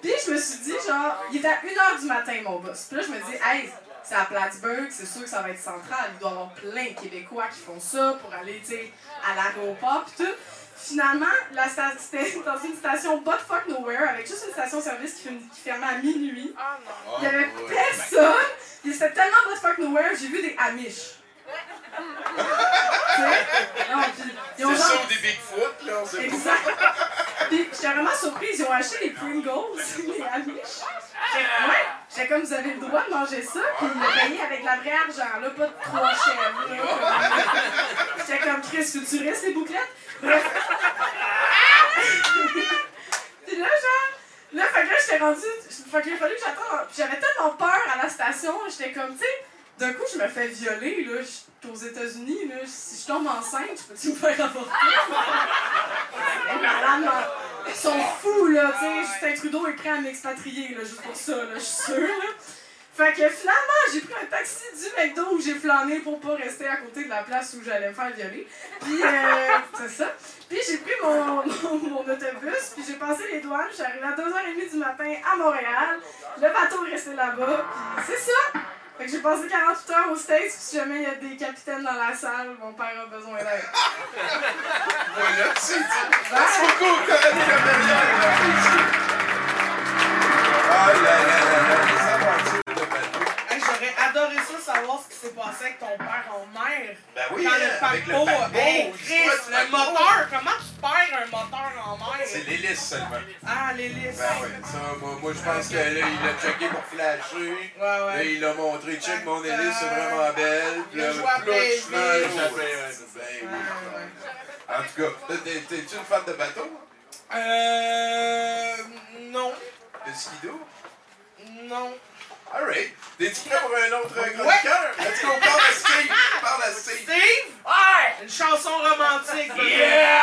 Puis je me suis dit, genre, il était à 1h du matin, mon boss. Puis là, je me dis, hey, c'est à Plattsburgh, c'est sûr que ça va être central. Il doit y avoir plein de Québécois qui font ça pour aller, tu sais, à l'aéroport, puis tout. Finalement, la c'était dans une station butt fuck nowhere, avec juste une station-service qui, ferm- qui fermait à minuit. Ah non. Il y avait ouais. personne. C'était tellement butt fuck nowhere, j'ai vu des Amish. C'est ou des Bigfoot, là, on sait pas. Exact. Puis j'étais vraiment surprise, ils ont acheté les Pringles, les Amish. J'étais- Ouais, j'étais comme vous avez le droit de manger ça, puis ils l'ont payé avec de la vraie argent, là, pas de trois chèvres. là. J'étais comme Chris futuriste, les bouclettes? Puis là, genre, là, fait que là, j'étais rendue. Fait qu'il a fallu que j'attende. Puis j'avais tellement peur à la station, j'étais comme, tu sais, d'un coup, je me fais violer, là. Je suis aux États-Unis, là. Si je tombe enceinte, je peux-tu me faire avorter? Les malades, ils sont fous, là, tu sais. Justin Trudeau est prêt à m'expatrier, là, juste pour ça, là, je suis sûre, là. Fait que finalement, j'ai pris un taxi du McDo où j'ai flâné pour pas rester à côté de la place où j'allais me faire violer. Puis, euh, c'est ça. Puis j'ai pris mon, mon, mon autobus, puis j'ai passé les douanes. Je suis arrivée à 2h30 du matin à Montréal. Le bateau est resté là-bas, puis c'est ça. Fait que j'ai passé 48 heures aux States, puis si jamais il y a des capitaines dans la salle, mon père a besoin d'aide. Voilà, c'est dit. Merci beaucoup, Coralie Laperrière. Ah là là là là, les aventures de bateau. Hey, J'aurais adoré ça, savoir ce qui s'est passé avec ton père en mer. Ben oui, Quand hein, le avec le paquebot, hey, Chris, le moteur, comment tu perds un moteur en mer? C'est l'hélice seulement. Ah, l'hélice. Ben oui, ça, moi, moi je pense que là, il a checké pour flasher. Ouais, ouais. Là, il a montré, check mon hélice, c'est vraiment belle. Puis là, à plus là, j'appelle, Ben oui. En tout cas, t'es-tu une fan de bateau? Euh. Non. De skidoo? Non. Alright. T'es-tu prêt pour un autre Ouais. chroniqueur? Let's go, parle à Steve. Parle à Steve. Steve? Ouais! Une chanson romantique. Yeah!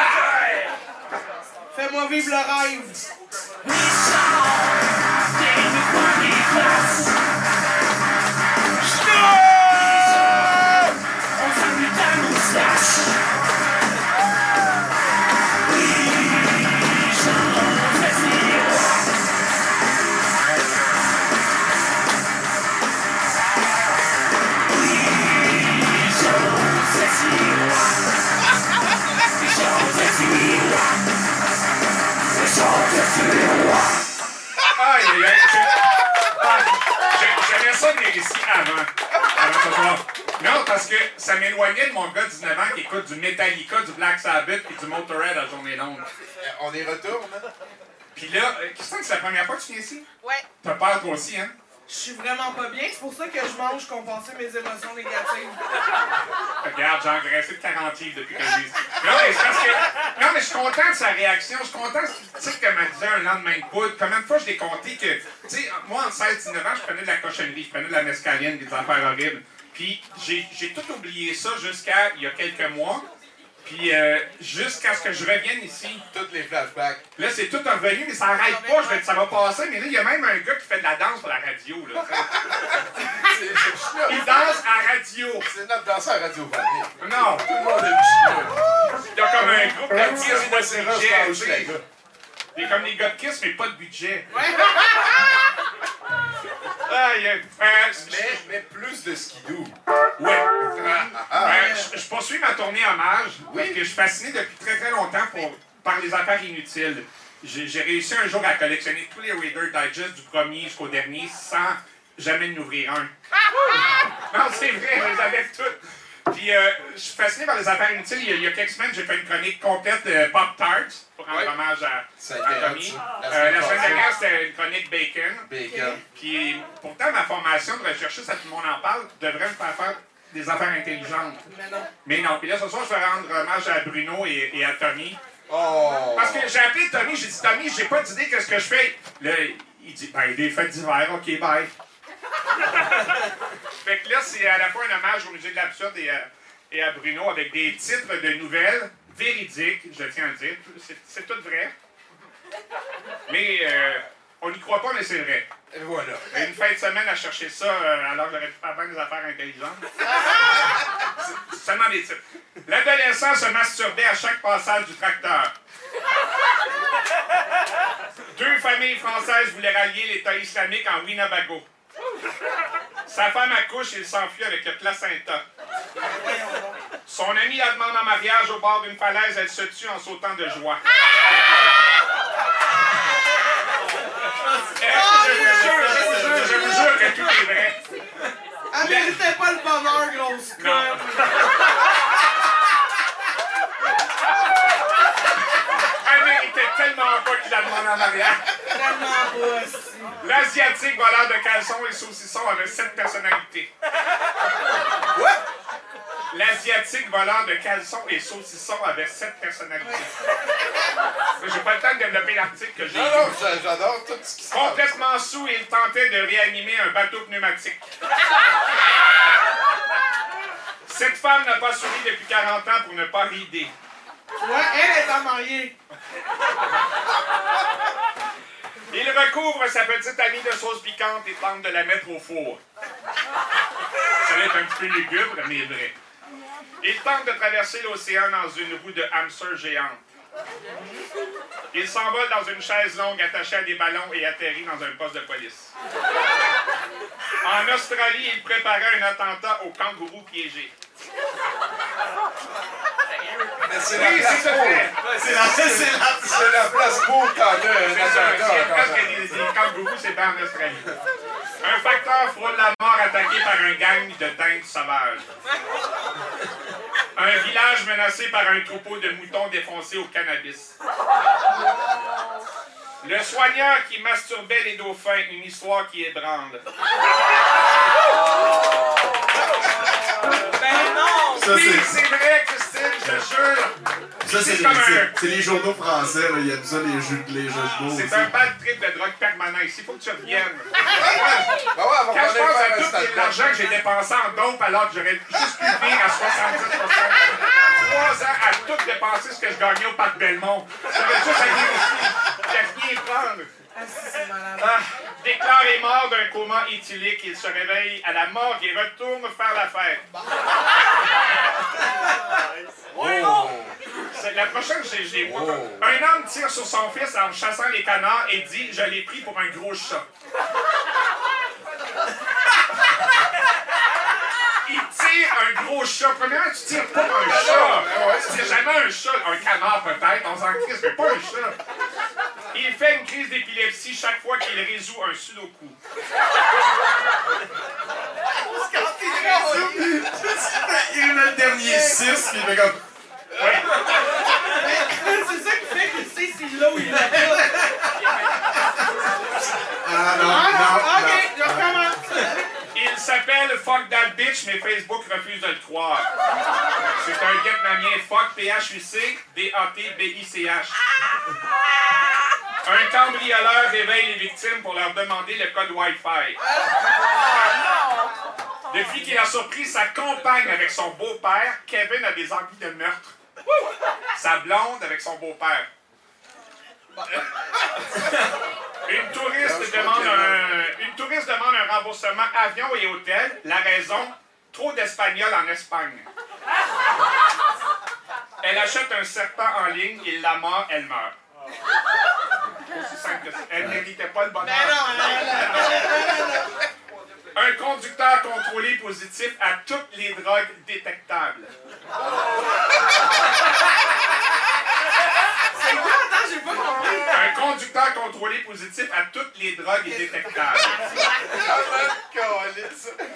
Fais-moi vivre le rêve. Ça venir ici avant. Avant ce soir. Non, parce que ça m'éloignait de mon gars de 19 ans qui écoute du Metallica, du Black Sabbath et du Motorhead à journée longue. Euh, On y retourne, hein? Puis là, euh, Christine, c'est la première fois que tu viens ici? Ouais. T'as peur toi aussi, hein? Je suis vraiment pas bien, c'est pour ça que je mange compenser mes émotions négatives. Regarde, j'ai engraissé de 40 livres depuis que je ici. Non, mais que. Non, mais je suis content de sa réaction. Je suis content, tu sais, comme elle disait un lendemain de poudre. Combien de fois je l'ai compté que. Tu sais, moi, en 16-19 ans, je prenais de la cochonnerie, je prenais de la mescaline, des affaires horribles. Puis j'ai tout oublié ça jusqu'à il y a quelques mois. Puis euh, jusqu'à ce que je revienne ici. Tous les flashbacks. Là, c'est tout revenu, mais ça arrête pas. Je vais, ça va passer. Mais là, il y a même un gars qui fait de la danse pour la radio. Là, il danse à radio. C'est notre danseur radiophonique. Non. Tout le monde aime Chinois. Il y a comme un groupe de Même Kiss, de budget. Il y a comme les gars de Kiss, mais pas de budget. Euh, Mais, mais plus de skidoo. Ouais. ah. Euh, je, je poursuis ma tournée hommage parce que je suis fasciné depuis très très longtemps pour, par les affaires inutiles. J'ai réussi un jour à collectionner tous les Reader Digest du premier jusqu'au dernier sans jamais en ouvrir un. non, c'est vrai, je les avais toutes. Puis euh, je suis fasciné par les affaires inutiles. Il y a, il y a quelques semaines, j'ai fait une chronique complète de Pop Tarts pour rendre Ouais. hommage à, Ça a à été hot, Tommy. Euh, semaine la semaine dernière, c'était une chronique Bacon. Bacon. Puis pourtant, ma formation de recherchiste, à tout le monde en parle, devrait me faire faire des affaires intelligentes. Mais non. Mais non. Puis là, ce soir, je vais rendre hommage à Bruno et, et à Tommy. Oh! Parce que j'ai appelé Tommy, j'ai dit Tommy, j'ai pas d'idée qu'est-ce que je fais. Là, Il dit, ben, des fêtes d'hiver, ok, bye. Fait que là, c'est à la fois un hommage au musée de l'absurde et à, et à Bruno avec des titres de nouvelles véridiques, je tiens à le dire. C'est- tout vrai. Mais euh, on n'y croit pas, mais c'est vrai. Et voilà. Et Une fin de semaine à chercher ça euh, alors que j'aurais pu faire bien des affaires intelligentes. C'est Seulement des titres. L'adolescent se masturbait à chaque passage du tracteur. Deux familles françaises voulaient rallier l'État islamique en Winnebago. Sa femme accouche et il s'enfuit avec le placenta. Son ami la demande en mariage au bord d'une falaise, elle se tue en sautant de joie. Je vous jure, je vous jure, je vous jure que tout est vrai. Elle méritait pas le bonheur, grosse conne. Méritait tellement pas qu'il la demande en mariage. Tellement pas, aussi. L'Asiatique voleur de caleçons et saucissons avait sept personnalités. L'Asiatique voleur de caleçons et saucissons avait sept personnalités. J'ai pas le temps de développer l'article que j'ai Non, lu. non, j'a- j'adore tout ce qui se passe. Complètement sous, il tentait de réanimer un bateau pneumatique. Cette femme n'a pas souri depuis 40 ans pour ne pas rider. Ouais, elle est en mariée. Il recouvre sa petite amie de sauce piquante et tente de la mettre au four. Ça va être un petit peu lugubre, mais vrai. Il tente de traverser l'océan dans une roue de hamster géante. Il s'envole dans une chaise longue attachée à des ballons et atterrit dans un poste de police. En Australie, il préparait un attentat au kangourou piégé. C'est Oui, la place c'est pour. C'est la, place pour quand t'as un C'est pas en Australie. Un facteur frôle la mort attaqué par un gang de dindes sauvages. Un village menacé par un troupeau de moutons défoncés au cannabis. Le soigneur qui masturbait les dauphins, une histoire qui ébranle. Ben non! Ça, oui, c'est- vrai, Christine, je te jure. Ça, c'est les, un- c'est les journaux français, là. Il y a ça, les jeux, les jeux de mots. C'est un bad trip de drogue permanent ici. Il faut que tu reviennes. Ben ouais, on va Quand je pense à tout l'argent que j'ai dépensé en dope alors que j'aurais juste pu vivre à 70 Trois ans à tout dépenser ce que je gagnais au Parc Belmont. J'aurais juste à venir ici. rien prendre. Ah, si, c'est malade. Ah, déclaré mort d'un coma éthylique, il se réveille à la morgue et retourne faire la fête. Oh. C'est la prochaine, j'ai je l'ai pas. Oh. Un homme tire sur son fils en chassant les canards et dit Je l'ai pris pour un gros chat. Il tire un gros chat. Premièrement, tu tires pas un chat. Tu tires jamais un chat. Un canard peut-être, on s'en crisse, mais pas un chat. Il fait une crise d'épilepsie chaque fois qu'il résout un sudoku. Il met le dernier 6, puis il fait comme. C'est ça qui fait qu'il sait si là ou il l'a pas. Ah non, Ah, non, ok, je recommence. Il s'appelle Fuck That Bitch, mais Facebook refuse de le croire. C'est un Vietnamien Fuck P-H-U-C D-A-T-B-I-C-H. Un cambrioleur réveille les victimes pour leur demander le code Wi-Fi. Depuis qu'il a surpris sa compagne avec son beau-père, Kevin a des envies de meurtre. Sa blonde avec son beau-père. Une touriste, demande un, une touriste demande un remboursement avion et hôtel. La raison, trop d'Espagnols en Espagne. Elle achète un serpent en ligne, il la mord, elle meurt. Aussi simple que ça. Elle ne méritait pas le bonheur. Ben. Un conducteur contrôlé positif à toutes les drogues détectables. C'est quoi? Attends, j'ai pas compris. Un conducteur contrôlé positif à toutes les drogues détectables.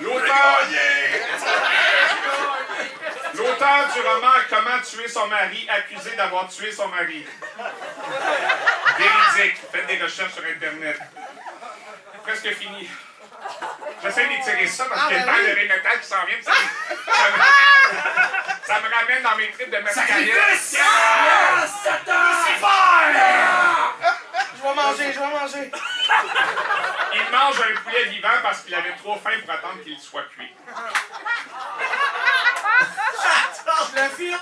L'auteur L'auteur du roman Comment tuer son mari, accusé d'avoir tué son mari. Véridique. Faites des recherches sur Internet. Presque fini. J'essaie d'étirer ça parce qu'il y a le temps de Rémetal qui s'en vient. Ça, me- ramène dans mes tripes de mescaline. Je vais manger, je vais manger. Il mange un poulet vivant parce qu'il avait trop faim pour attendre qu'il soit cuit. Je le file.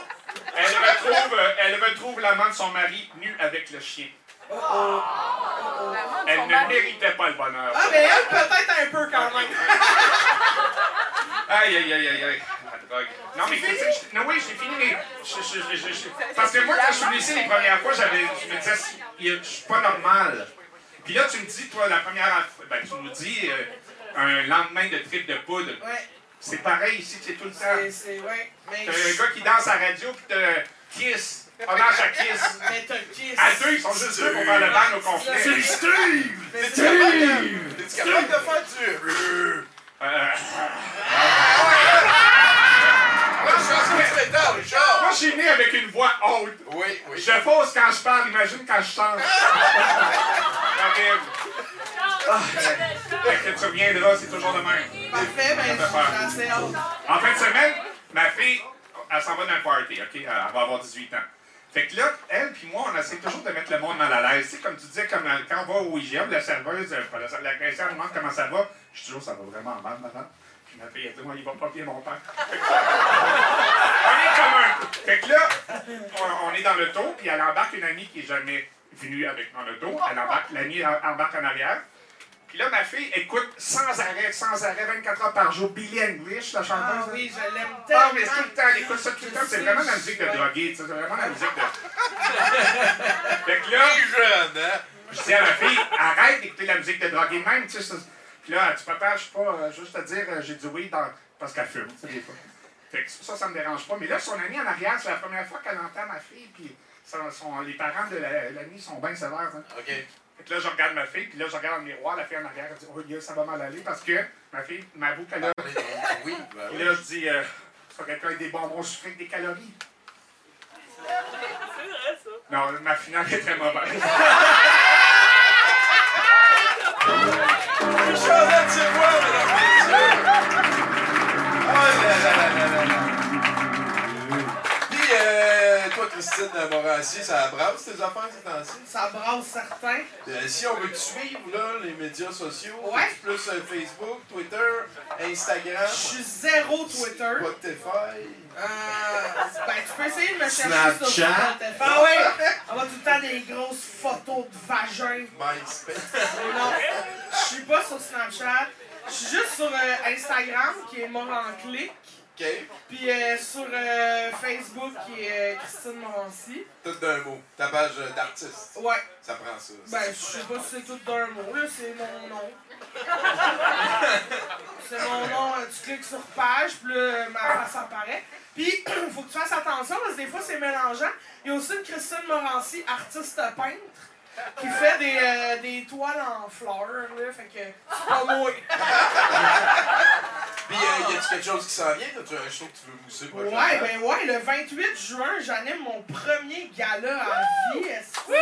Elle retrouve, elle retrouve l'amant de son mari nu avec le chien. Elle ne méritait pas le bonheur. Ah, mais elle, peut-être un peu quand même. Aïe, aïe, aïe, aïe, Non, mais je- non, oui, j'ai fini, mais. je- je- je- je- parce que moi, quand je suis venu ici les premières fois, j'avais, je me disais, il y a- je suis pas normal. Puis là, tu me dis, toi, la première fois, ben, tu nous dis euh, un lendemain de trip de poudre. Ouais. C'est pareil ici, c'est tout le temps. C'est, c'est, ouais. Mais. T'as un gars qui danse à la radio, puis t'as Kiss. Hommage à Kiss. Mais t'as Kiss. À deux, ils sont juste deux pour faire le band au complet. C'est Steve! C'est Steve! de- t'es-tu capable de faire du. Euh, Là, je suis en train de métal, Richard! Moi, je suis né avec une voix haute. Oui, oui. Je fausse quand je parle, imagine quand je chante. Ah, fait que tu reviendras, c'est toujours le même. Parfait, ben, j'ai assez hâte. En fin de semaine, ma fille, elle s'en va dans un party, OK? Elle va avoir 18 ans. Fait que là, elle puis moi, on essaie toujours de mettre le monde mal à l'aise. Tu sais, comme tu disais, comme euh, quand on va au IGM, la serveuse, euh, la, la caissière demande comment ça va. Je dis toujours, ça va vraiment mal, madame. Ma fille, elle dit, moi, il va pas bien mon père. on est comme un. Fait que là, on, on est dans l'auto, puis elle embarque une amie qui est jamais venue avec dans l'auto. Elle embarque, l'amie elle embarque en arrière. Puis là, ma fille écoute sans arrêt, sans arrêt, 24 heures par jour, Billie English, la chanteuse. Ah oui, je l'aime Ah, tellement. mais c'est tout le temps, elle écoute ça tout le temps. C'est vraiment la musique de drogué, tu sais, c'est vraiment la musique de. fait que là. jeune, hein? Je dis à ma fille, arrête d'écouter la musique de drogué même, tu sais. Ça- Puis là, papa, je sais pas, euh, juste te dire, euh, j'ai dit oui dans... parce qu'elle fume, tu sais, des fois. Fait que ça, ça me dérange pas. Mais là, son ami en arrière, c'est la première fois qu'elle entend ma fille, puis son- son- les parents de la- l'ami sont bien sévères. hein. OK. Fait que là, je regarde ma fille, puis là, je regarde dans le miroir, la fille en arrière, elle dit, oh, Dieu, ça va mal aller, parce que ma fille m'avoue qu'elle a. Oui, ben Et oui. là, je dis, euh, ça quelqu'un avec des bonbons sucrés avec des calories. Non, ma finale est très mauvaise. Richard Latibois, mesdames et messieurs! Oh là là là là là là! Puis, toi, Christine Morancy, ça brasse tes affaires ces temps-ci? Ça brasse certains. Euh, si on veut te suivre, là, les médias sociaux, Ouais. plus euh, Facebook, Twitter, Instagram, Je suis zéro Twitter. Spotify. Euh, ben, tu peux essayer de me chercher Snapchat? sur Spotify. Ah ouais! On va tout le temps des grosses photos de vagin. MySpace. Non, je suis pas sur Snapchat. Je suis juste sur euh, Instagram, qui est mort en clic. OK. Puis euh, sur euh, Facebook, qui est Christine Morancy. Tout d'un mot. Ta page euh, d'artiste. Ouais. Ça prend ça. Ben, je sais pas si c'est tout d'un mot, là, c'est mon nom. c'est mon nom, tu cliques sur page, puis là, ma face apparaît. Puis, faut que tu fasses attention, parce que des fois, c'est mélangeant. Il y a aussi une Christine Morancy, artiste peintre, qui fait des, euh, des toiles en fleurs, là, fait que c'est pas moi. Puis, euh, y a-tu quelque chose qui s'en vient? As-tu un show que tu veux mousser prochainement? Ouais, ben ouais, le 28 juin, j'anime mon premier gala à vie. est-ce que-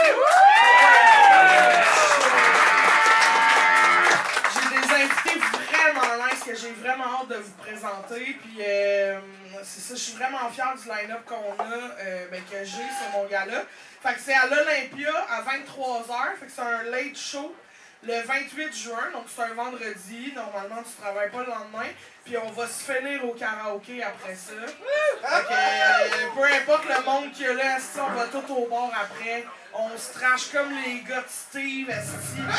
J'ai des invités vraiment nice que j'ai vraiment hâte de vous présenter. Puis euh, c'est ça, je suis vraiment fier du line-up qu'on a, euh, ben, que j'ai sur mon gala. Fait que c'est à l'Olympia à 23h. Fait que c'est un late show le 28 juin, donc c'est un vendredi. Normalement, tu travailles pas le lendemain. Puis on va se finir au karaoké après ça. Que, euh, peu importe le monde qu'il y a là, on va tout au bord après. On se trash comme les gars de Steve, esti. On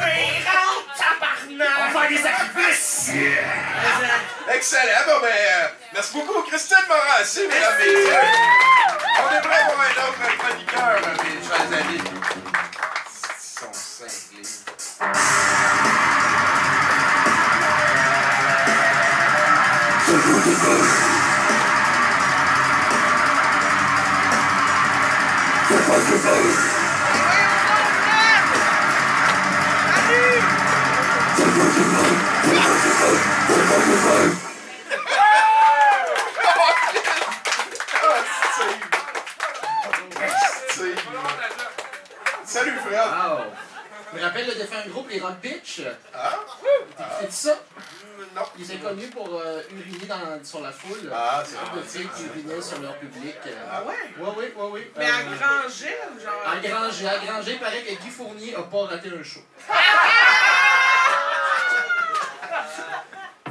fait rentrer tabarnak! On va faire des sacrifices! Excellent. Bon, ben, euh, merci beaucoup, Christine Morancy, mesdames et messieurs. On est prêt pour un autre chroniqueur, mes chers amis. Ils sont cinglés. Rappelle le défunt groupe, les Rock Bitch. Ah? T'écoutais ça? Non. Il était connu pour euh, uriner dans, sur la foule. Ah, c'est Un vrai. de filles qui urinaient sur leur public. euh. Ah ouais? Oui, oui, oui, oui. Mais à Euh, Granger, ou genre. À Granger, à Granger, il paraît que Guy Fournier a pas raté un show.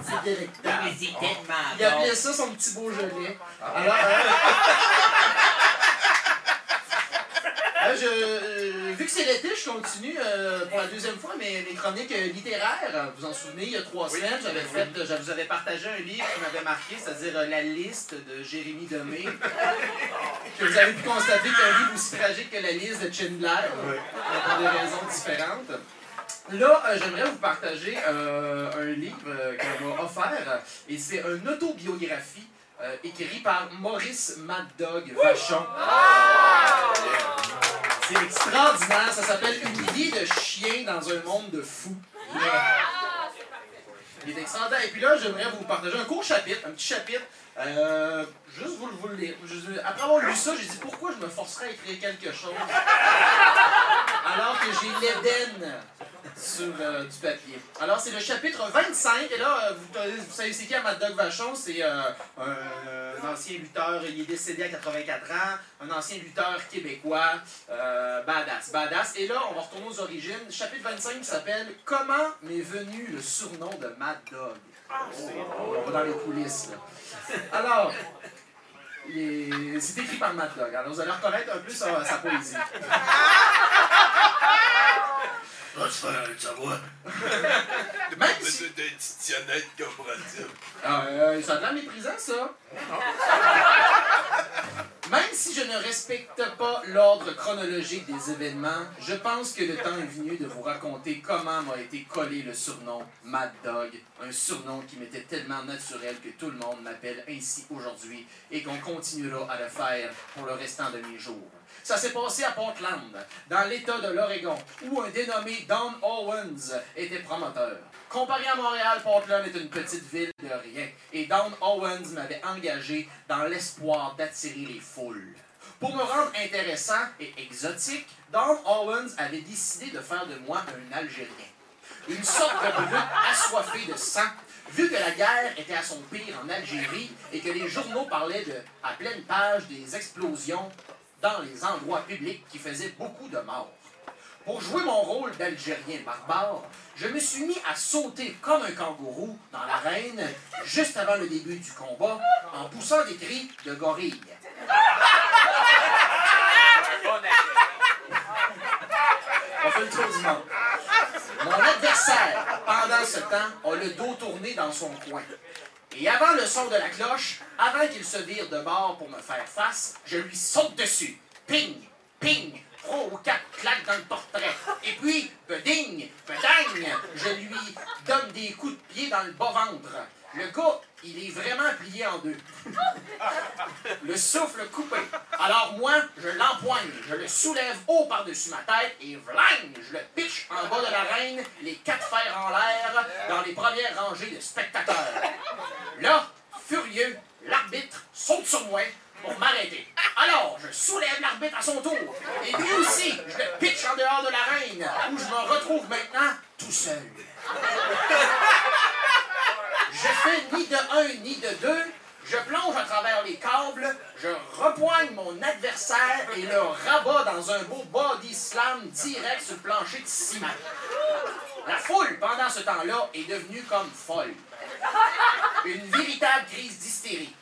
C'est délectable. Mais c'est tellement Il appelait ça son petit Beaujolais. Ah. Alors, euh, là, je, euh, vu que c'est l'été, je continue euh, pour la deuxième fois mes, mes chroniques euh, littéraires. Vous en souvenez, il y a trois Oui. semaines, j'avais fait, je vous avais partagé un livre qui m'avait marqué, c'est-à-dire euh, La liste de Jérémy Demé. que vous avez pu constater qu'un livre aussi tragique que La liste de Schindler, euh, pour des raisons différentes. Là, euh, j'aimerais vous partager euh, un livre euh, qu'on m'a offert et c'est une autobiographie euh, écrit par Maurice Mad Dog Vachon. C'est extraordinaire, ça s'appelle Une vie de chien dans un monde de fous. Il est extraordinaire. Et puis là, j'aimerais vous partager un court chapitre, un petit chapitre. euh, juste vous, vous le lire. Après avoir lu ça, j'ai dit pourquoi je me forcerais à écrire quelque chose? Alors que j'ai l'Éden sur euh, du papier. Alors, c'est le chapitre 25, et là, euh, vous, vous savez c'est qui Mad Dog Vachon? C'est euh, un, ancien lutteur, il est décédé à 84 ans, un ancien lutteur québécois, badass, badass. Et là, on va retourner aux origines. Chapitre 25 qui s'appelle « Comment m'est venu le surnom de Mad Dog? On va dans les coulisses, là. Alors, c'est écrit par Mad Dog. Alors, vous allez reconnaître un peu sa, sa poésie. Va se faire voix. Même si... C'est des titionnettes corporatives. Ah, euh, ça a l'air méprisant, ça. Même si je ne respecte pas l'ordre chronologique des événements, je pense que le temps est venu de vous raconter comment m'a été collé le surnom Mad Dog, un surnom qui m'était tellement naturel que tout le monde m'appelle ainsi aujourd'hui et qu'on continuera à le faire pour le restant de mes jours. Ça s'est passé à Portland, dans l'État de l'Oregon, où un dénommé Don Owens était promoteur. Comparé à Montréal, Portland est une petite ville de rien, et Don Owens m'avait engagé dans l'espoir d'attirer les foules. Pour me rendre intéressant et exotique, Don Owens avait décidé de faire de moi un Algérien. Une sorte de brute assoiffée de sang, vu que la guerre était à son pire en Algérie et que les journaux parlaient de, à pleine page des explosions dans les endroits publics qui faisaient beaucoup de morts. Pour jouer mon rôle d'Algérien barbare, je me suis mis à sauter comme un kangourou dans l'arène juste avant le début du combat en poussant des cris de gorille. On fait le tour du monde. Mon adversaire, pendant ce temps, a le dos tourné dans son coin. Et avant le son de la cloche, avant qu'il se vire de bord pour me faire face, je lui saute dessus. Ping, ping, trois ou quatre claques dans le portrait. Et puis, beding, bedang, je lui donne des coups de pied dans le bas-ventre. Le gars, il est vraiment plié en deux. Le souffle coupé. Alors moi, je l'empoigne, je le soulève haut par-dessus ma tête et vlang, je le pitch en bas de l'arène, les quatre fers en l'air, dans les premières rangées de spectateurs. Là, furieux, l'arbitre saute sur moi pour m'arrêter. Alors, je soulève l'arbitre à son tour. Et lui aussi, je le pitch en dehors de l'arène, où je me retrouve maintenant tout seul. Je fais ni de un ni de deux. Je plonge à travers les câbles, je repoigne mon adversaire et le rabats dans un beau body slam direct sur le plancher de ciment. La foule, pendant ce temps-là, est devenue comme folle. Une véritable crise d'hystérie.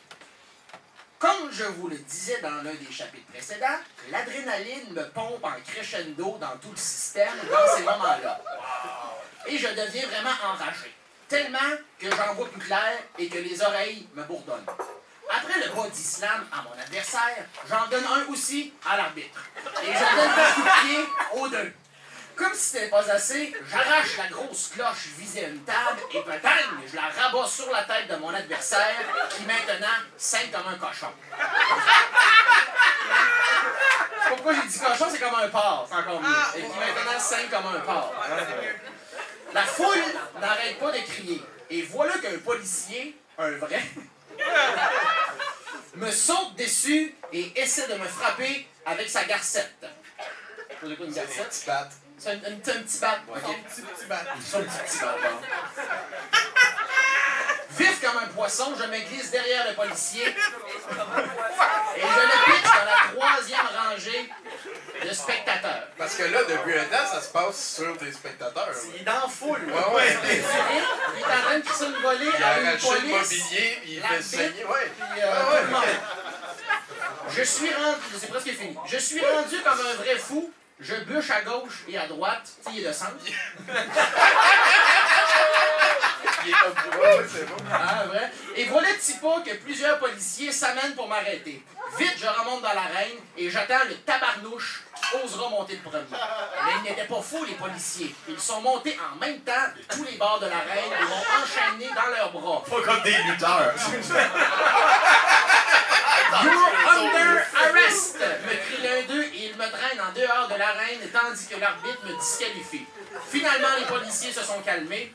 Comme je vous le disais dans l'un des chapitres précédents, l'adrénaline me pompe en crescendo dans tout le système dans ces moments-là. Et je deviens vraiment enragé. Tellement que j'en vois plus clair et que les oreilles me bourdonnent. Après le body slam à mon adversaire, j'en donne un aussi à l'arbitre. Et je donne un coup de pied aux deux. Comme si c'était pas assez, j'arrache la grosse cloche visée à une table et bang, je la rabats sur la tête de mon adversaire qui maintenant saigne comme un cochon. Pourquoi j'ai dit cochon, c'est comme un porc, encore mieux. Et qui maintenant saigne comme un porc. La foule n'arrête pas de crier. Et voilà qu'un policier, un vrai, me saute dessus et essaie de me frapper avec sa garcette. C'est quoi une garcette? C'est un, un- un petit bat. Son petit petit bat. Son petit petit bat, bon. Vif comme un poisson, je me glisse derrière le policier et je le pitch dans la troisième rangée de spectateurs. Parce que là, depuis un temps, ça se passe sur des spectateurs. Il est dans la foule. Ouais, ouais. Il est en train de pisser une volée Il à a une arraché le police. mobilier, puis il fait saigner. Ouais. puis, euh, le monde. Je suis rendu, c'est presque fini. Je suis rendu comme un vrai fou. Je bûche à gauche et à droite. Tu sais, il est le centre. Il est comme ouais, c'est bon. Ah, vrai? Et voilà petit pas que plusieurs policiers s'amènent pour m'arrêter. Vite, je remonte dans l'arène et j'attends le tabarnouche qui osera monter le premier. Mais ils n'étaient pas fous, les policiers. Ils sont montés en même temps de tous les bords de l'arène et m'ont enchaîné dans leurs bras. Pas comme des lutteurs. You're under arrest! me crie l'un d'eux et il me traîne en dehors de l'arène tandis que l'arbitre me disqualifie. Finalement, les policiers se sont calmés.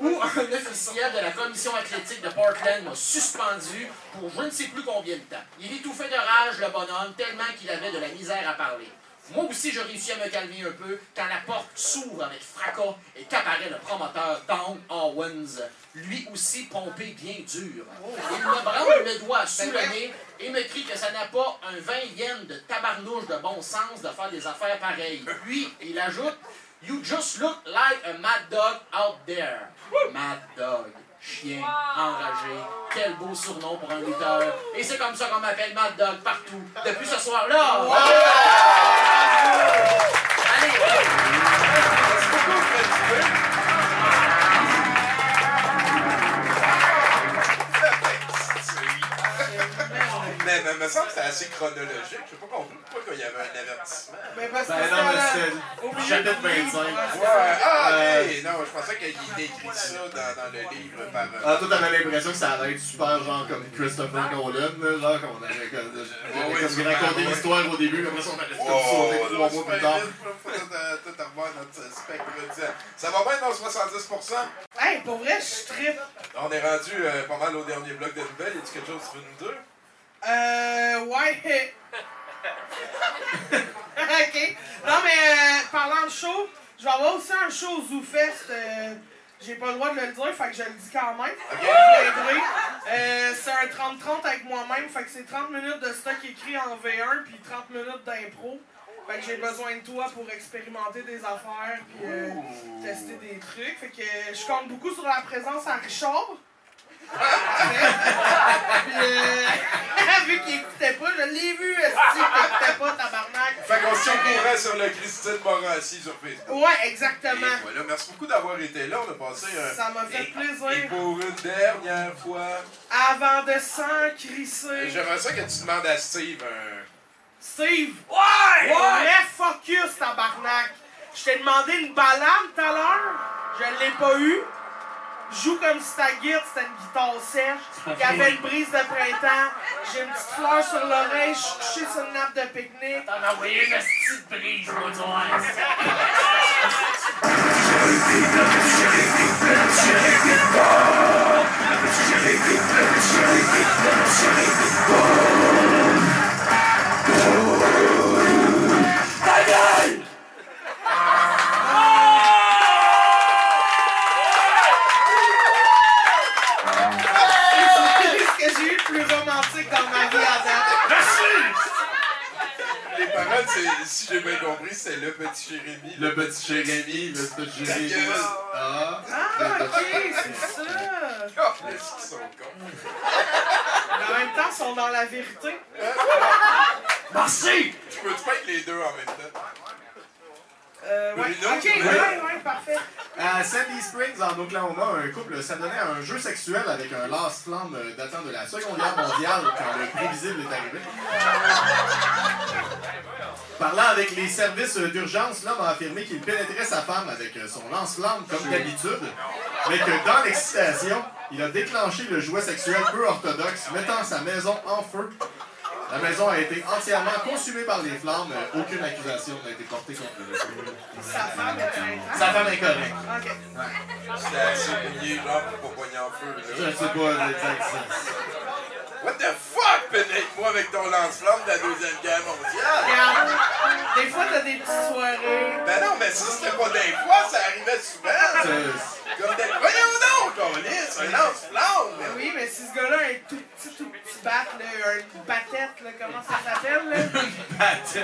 Où un officiel de la commission athlétique de Portland m'a suspendu pour je ne sais plus combien de temps. Il étouffait de rage, le bonhomme, tellement qu'il avait de la misère à parler. Moi aussi, je réussis à me calmer un peu quand la porte s'ouvre avec fracas et qu'apparaît le promoteur Don Owens, lui aussi pompé bien dur. Il me branle le doigt sous le nez et me crie que ça n'a pas un 20 yens de tabarnouche de bon sens de faire des affaires pareilles. Puis, il ajoute You just look like a mad dog out there. Mad dog. Chien, enragé, quel beau surnom pour un lutteur. Et c'est comme ça qu'on m'appelle Mad Dog partout, depuis ce soir-là. Mais, mais me semble que c'était assez chronologique. Je sais pas compris pourquoi il y avait un avertissement. Mais parce que Ben non, mais c'était chapitre 25. Ouais, ah, ok. Euh, Non, je pensais qu'il décrit ça dans, dans le livre par. euh, Ah, toi, t'avais l'impression que ça allait être super, genre comme Christopher Nolan, là, genre qu'on allait comme, ouais, comme sûrement, raconter ouais. l'histoire au début, après ça, on allait comme Oh, sauter là, trois mois plus tard. tout revoir notre spectre. Ça va bien dans 70%? Hey, pour vrai, je trippe. On est rendu euh, pas mal au dernier bloc de nouvelles. Y a-tu quelque chose que tu veux nous dire? Euh, ouais. ok. Non, mais euh, parlant de show, je vais avoir aussi un show au ZooFest. Euh, j'ai pas le droit de le dire, fait que je le dis quand même. Viendrai. Euh, c'est un 30-30 avec moi-même, fait que c'est 30 minutes de stock écrit en V1 puis 30 minutes d'impro. Fait que j'ai besoin de toi pour expérimenter des affaires puis euh, tester des trucs. Fait que je compte beaucoup sur la présence à Richard. Puis, euh, vu qu'il écoutait pas, je l'ai vu, est-ce qu'il écoutait pas, tabarnak. Fait qu'on se tient au courant sur le Christine Morancy sur Facebook. Ouais, exactement. Et voilà, merci beaucoup d'avoir été là. On a passé un. Ça m'a fait Et plaisir. pour une dernière fois, Avant de s'encrisser. j'aimerais ça que tu demandes à Steve un. Steve! Ouais! Ouais! Vrai focus, tabarnak! Je t'ai demandé une balade tout à l'heure, je l'ai pas eu. Joue comme si ta guitare c'était une guitare sèche, qui avait une brise de printemps. J'ai une petite fleur sur l'oreille, je suis couché sur une nappe de pique-nique. T'en as envoyé une petite brise, mon C'est Les si j'ai bien compris, c'est le petit Jérémy. Le petit Jérémy, le petit Jérémy. Ah, Ah, ok, c'est ça. Oh, est-ce qu'ils sont cons? Mais en même temps, ils sont dans la vérité. Merci! Tu peux-tu pas être les deux en même temps? Euh, ouais. Bruno, Ok, ouais, ouais, parfait. À Sandy Springs, en Oklahoma, un couple s'adonnait à un jeu sexuel avec un lance-flamme datant de la Seconde Guerre mondiale quand le prévisible est arrivé. Parlant avec les services d'urgence, l'homme a affirmé qu'il pénétrait sa femme avec son lance-flamme comme d'habitude, mais que dans l'excitation, il a déclenché le jouet sexuel peu orthodoxe, mettant sa maison en feu. La maison a été entièrement consumée par les flammes. Euh, Aucune accusation n'a été portée contre le Sa femme est un Sa femme est correcte. Ok. C'était assez mouillé, genre, pour pas poigner en feu. Je sais pas. What the fuck, pénètre-moi avec ton lance-flamme de la Deuxième Guerre mondiale? Regarde, des fois, t'as des petites soirées. Ben non, mais ça, c'était pas des fois, ça arrivait souvent. Comme des... Voyons donc, on c'est un lance-flamme. Ben oui, mais si ce gars-là a un tout petit, tout petit bat, là, une batette, là, comment ça s'appelle, là?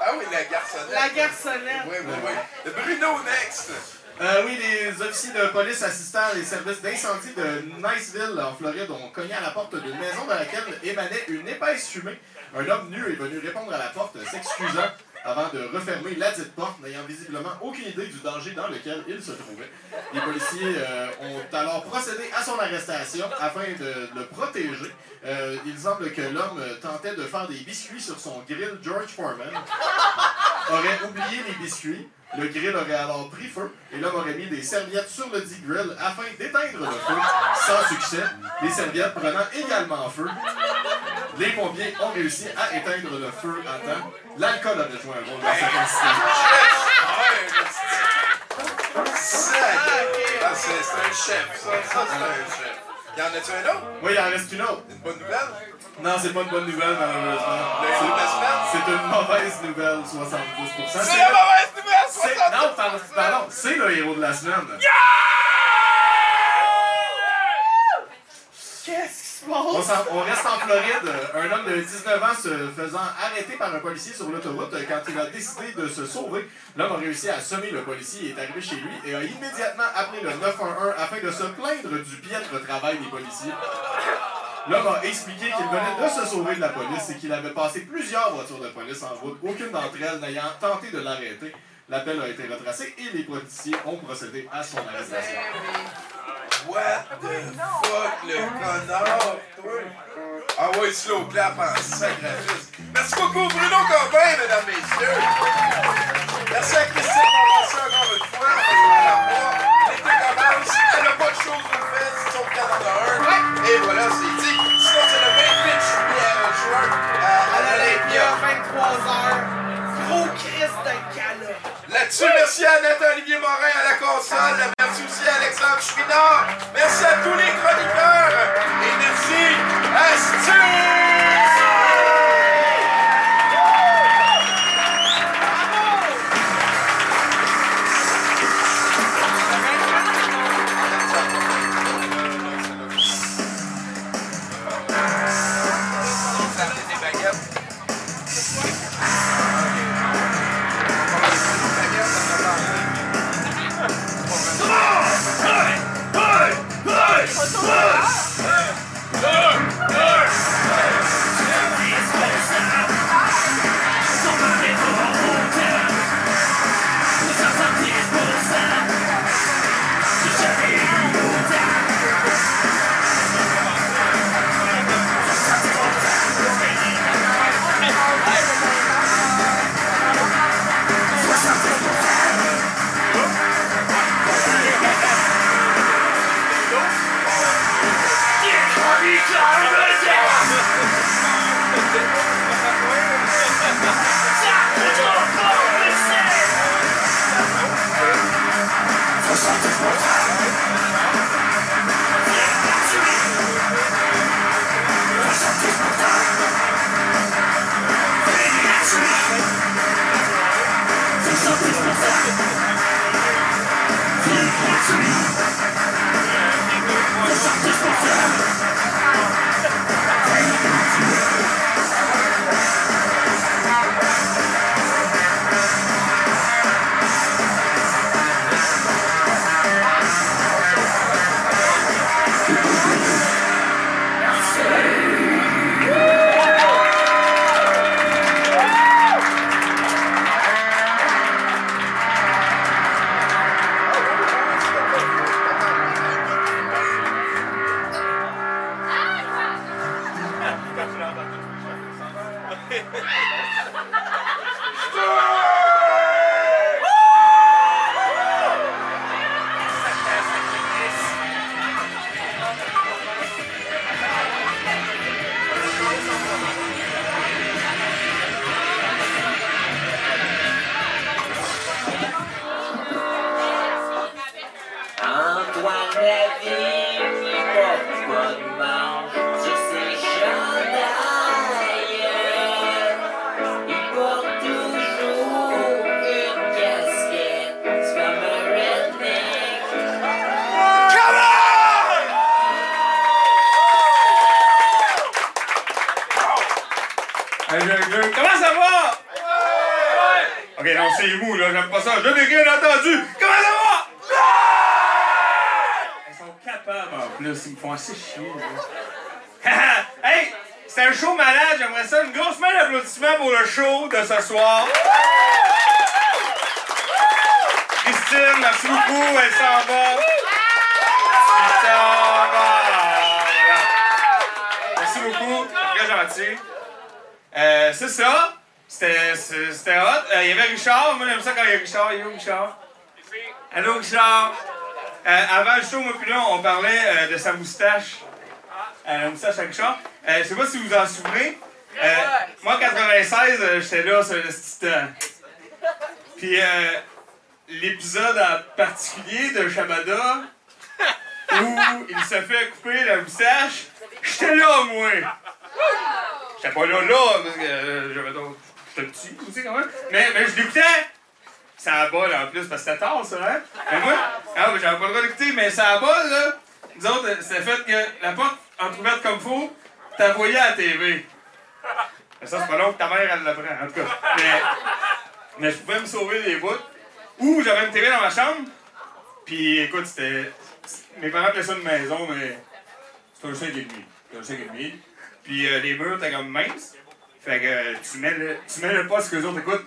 Ah oui, la garçonnette. La garçonnette. Oui, oui, oui. Bruno next. Euh, oui, les officiers de police assistant les services d'incendie de Niceville, en Floride, ont cogné à la porte d'une maison dans laquelle émanait une épaisse fumée. Un homme nu est venu répondre à la porte, s'excusant avant de refermer la dite porte, n'ayant visiblement aucune idée du danger dans lequel il se trouvait. Les policiers euh, ont alors procédé à son arrestation afin de le protéger. Euh, il semble que l'homme tentait de faire des biscuits sur son grill George Foreman, aurait oublié les biscuits, le grill aurait alors pris feu et l'homme aurait mis des serviettes sur le dit grill afin d'éteindre le feu, sans succès, les serviettes prenant également feu. Les pompiers ont réussi à éteindre le feu à temps. L'alcool aurait joué un rôle dans cet incident. Ah, c'est un chef, ça. Ça, c'est un chef. Y en a-tu un autre? Oui, il en reste une autre. Une bonne nouvelle? Non, c'est pas une bonne nouvelle, malheureusement. C'est une mauvaise nouvelle, 72%. C'est la mauvaise nouvelle, C'est- 72%! Non, pardon, pardon, c'est le héros de la semaine. Qu'est-ce qui se On, passe? s'en- on reste en Floride. Un homme de 19 ans se faisant arrêter par un policier sur l'autoroute quand il a décidé de se sauver. L'homme a réussi à semer le policier, est arrivé chez lui et a immédiatement appelé le 911 afin de se plaindre du piètre travail des policiers. L'homme a expliqué qu'il venait de se sauver de la police et qu'il avait passé plusieurs voitures de police en route, aucune d'entre elles n'ayant tenté de l'arrêter. L'appel a été retracé et les policiers ont procédé à son arrestation. What the fuck, le connard, toi? Ah ouais, slow clap en sacrifice. Merci beaucoup, Bruno Corbin, mesdames, messieurs. Merci à Christine Morancy encore une fois. L'été commence. Elle n'a pas de choses de fait, sauf qu'elle en a un. Et voilà, c'est dit. Sinon, c'est le 28 juillet euh, juin à, l'Olympia. 23h. Gros Christ de. Merci à Nathan-Olivier Morin à la console. Merci aussi à Alexandre Chouinard. Merci à tous les chroniqueurs. Et merci à Stu! Un show malade, j'aimerais ça. Une grosse main d'applaudissements pour le show de ce soir. Christine, merci beaucoup, elle s'en va. Va. Merci beaucoup, très gentil. Euh, c'est ça. C'était hot. Euh, Il y avait Richard. Moi, j'aime ça quand il y a Richard. Où, Richard? Allô, Richard. Euh, avant le show, moi, puis on parlait de sa moustache. La moustache à Richard. Euh, je sais pas si vous en souvenez. Euh, moi, en 96, euh, j'étais là sur le temps. Puis, euh, l'épisode en particulier de Shabada, où il se fait couper la moustache, j'étais là, moi. J'étais pas là, là, parce que euh, j'avais d'autres. J'étais petit aussi, quand même. Mais, mais je l'écoutais. Ça a bol en plus, parce que c'était tard, ça, hein? Mais moi, ah, j'avais pas le droit d'écouter, mais ça a bol, là. Nous autres, c'était fait que la porte entrouverte comme faut, t'as voyé à la TV. Mais ça, c'est pas long que ta mère, elle l'apprend, en tout cas. Mais, je pouvais me sauver les bouts. Ou j'avais une TV dans ma chambre, puis écoute, c'était. Mes parents appelaient ça une maison, mais c'était un 5 et demi. C'était un 5 et demi. Puis euh, les murs étaient comme minces. Fait que euh, tu mets le, tu mets le poste que les autres écoutent,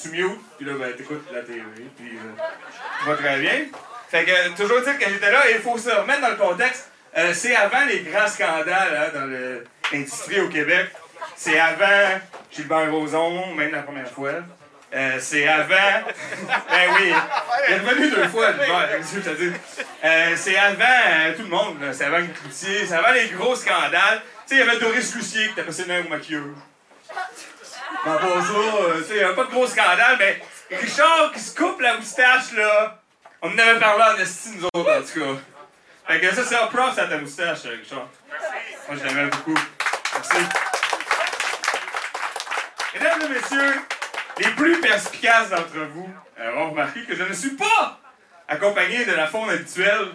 tu mute, puis là, ben, t'écoutes la TV, puis euh, tu vas très bien. Fait que, toujours dire que j'étais là, il faut se remettre dans le contexte. Euh, c'est avant les grands scandales hein, dans l'industrie au Québec. C'est avant Gilbert Rozon, même la première fois. Euh, c'est avant. ben oui, il est revenu deux fois, Gilbert, qu'est-ce que je te dis? Euh, c'est avant tout le monde, c'est avant Cloutier, c'est avant les gros scandales. Tu sais, il y avait Doris Lucier qui était passé dans au pas ça, euh, tu sais, il n'y avait pas de gros scandale, mais Richard qui se coupe la moustache, là, on en avait parlé en esti, nous autres, en tout cas. Fait que ça, c'est un props à ta moustache, euh, Richard. Moi, je l'aimais beaucoup. Merci. Mesdames et messieurs, les plus perspicaces d'entre vous euh, auront remarqué que je ne suis pas accompagné de la faune habituelle,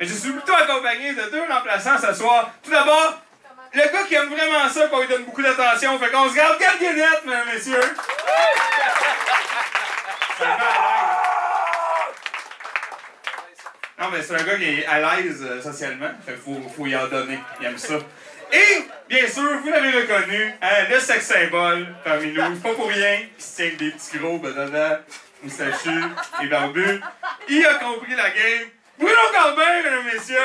mais je suis plutôt accompagné de deux remplaçants ce soir. Tout d'abord, le gars qui aime vraiment ça, qu'on lui donne beaucoup d'attention, fait qu'on se garde gardiennette, mesdames et messieurs. C'est un gars à l'aise. Non, mais c'est un gars qui est à l'aise euh, socialement, fait faut, faut y en donner. Il aime ça. Et, bien sûr, vous l'avez reconnu, hein, le sex symbole parmi nous. Pas pour rien qu'il se tient avec des petits gros bananas, moustachus et barbus. Il a compris la game. Bruno Corbin, mesdames et messieurs!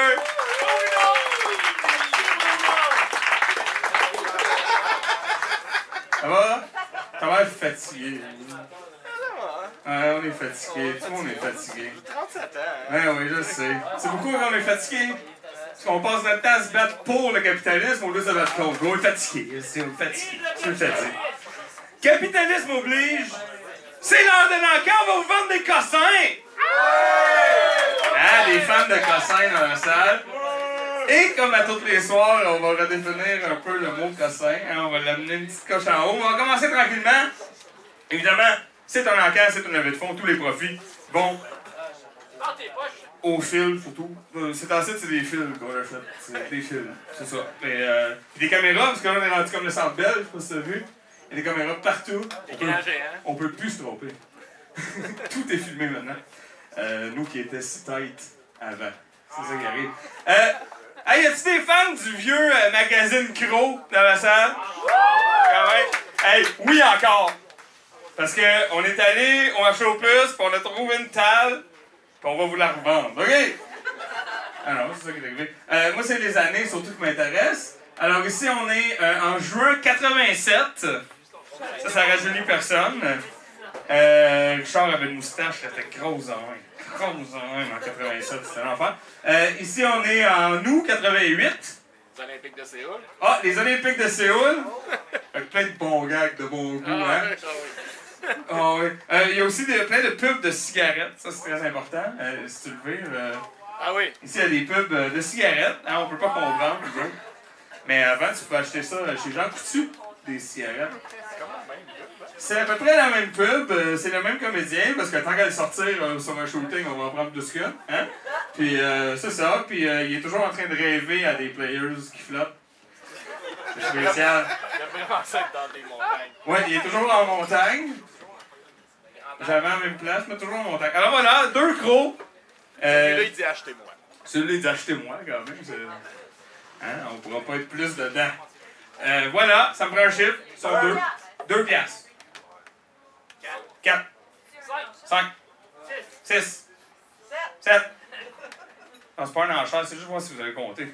Ça va? Ça va être fatigué. Ouais, on est fatigué. Tout le monde est fatigué. 37 ans. Ouais, oui, je sais. C'est beaucoup qu'on est fatigué. Parce qu'on passe notre temps à se battre pour le capitalisme au lieu de se battre contre. On est fatigué. C'est on est fatigué. C'est fatigué. Capitalisme oblige. C'est l'heure de l'enquête, on va vous vendre des cossins! Hein, des fans de cossins dans la salle. Et comme à tous les soirs, on va redéfinir un peu le mot cossin. hein, on va l'amener une petite coche en haut. On va commencer tranquillement. Évidemment, c'est un enquête, c'est une levée de fonds. Tous les profits vont au fil, surtout. Euh, C'est en site, c'est des fils qu'on achète. C'est des fils, c'est ça. Et, euh, puis des caméras, parce que là, on est rendu comme le centre belge, je sais pas si t'as vu. Il y a des caméras partout. On peut, géant. on peut plus se tromper. Tout est filmé maintenant. Euh, nous qui étions si tight avant. C'est ça qui arrive. Euh, hey, y a-tu des fans du vieux magazine Crow dans la salle? Ah ouais? Hey, oui encore! Parce que on est allé au marché au plus, puis on a trouvé une table, puis on va vous la revendre, OK? Non, c'est ça qui est arrivé. Euh, moi, c'est les années surtout qui m'intéressent. Alors ici, on est euh, en juin 87. Ça, ça rajeunit personne. Euh, Richard avait une moustache, elle était grosse en même. Grosse en en 87, c'était l'enfer. Euh, ici, on est en août 88. Les Olympiques de Séoul. Ah, les Olympiques de Séoul. Avec plein de bons gags, de bon goût, Ah, hein? ah oui. Ah oui. Euh, Il y a aussi des, plein de pubs de cigarettes, ça c'est très important. Euh, si tu le veux. euh, Ah oui. Ici, il y a des pubs de cigarettes. Hein, on peut pas comprendre. Mais avant, tu pouvais acheter ça chez Jean Coutu, des cigarettes. C'est à peu près la même pub, c'est le même comédien, parce que tant qu'à le sortir sur un shooting, on va en prendre plus qu'un. Hein? Puis c'est ça, puis il est toujours en train de rêver à des players qui flottent. C'est spécial. J'aime vraiment ça dans des montagnes. Ouais, il est toujours en montagne. J'avais la même place, mais toujours mon tac. Alors voilà, deux crocs. Euh, Celui-là, il dit achetez-moi. celui-là, il dit achetez-moi quand même. Hein, on pourra pas être plus dedans. Euh, voilà, ça me prend un chiffre. Ils sont deux. Deux piastres. Quatre. Cinq. Six. Sept. Non, c'est pas un enchère, c'est juste voir si vous avez compté.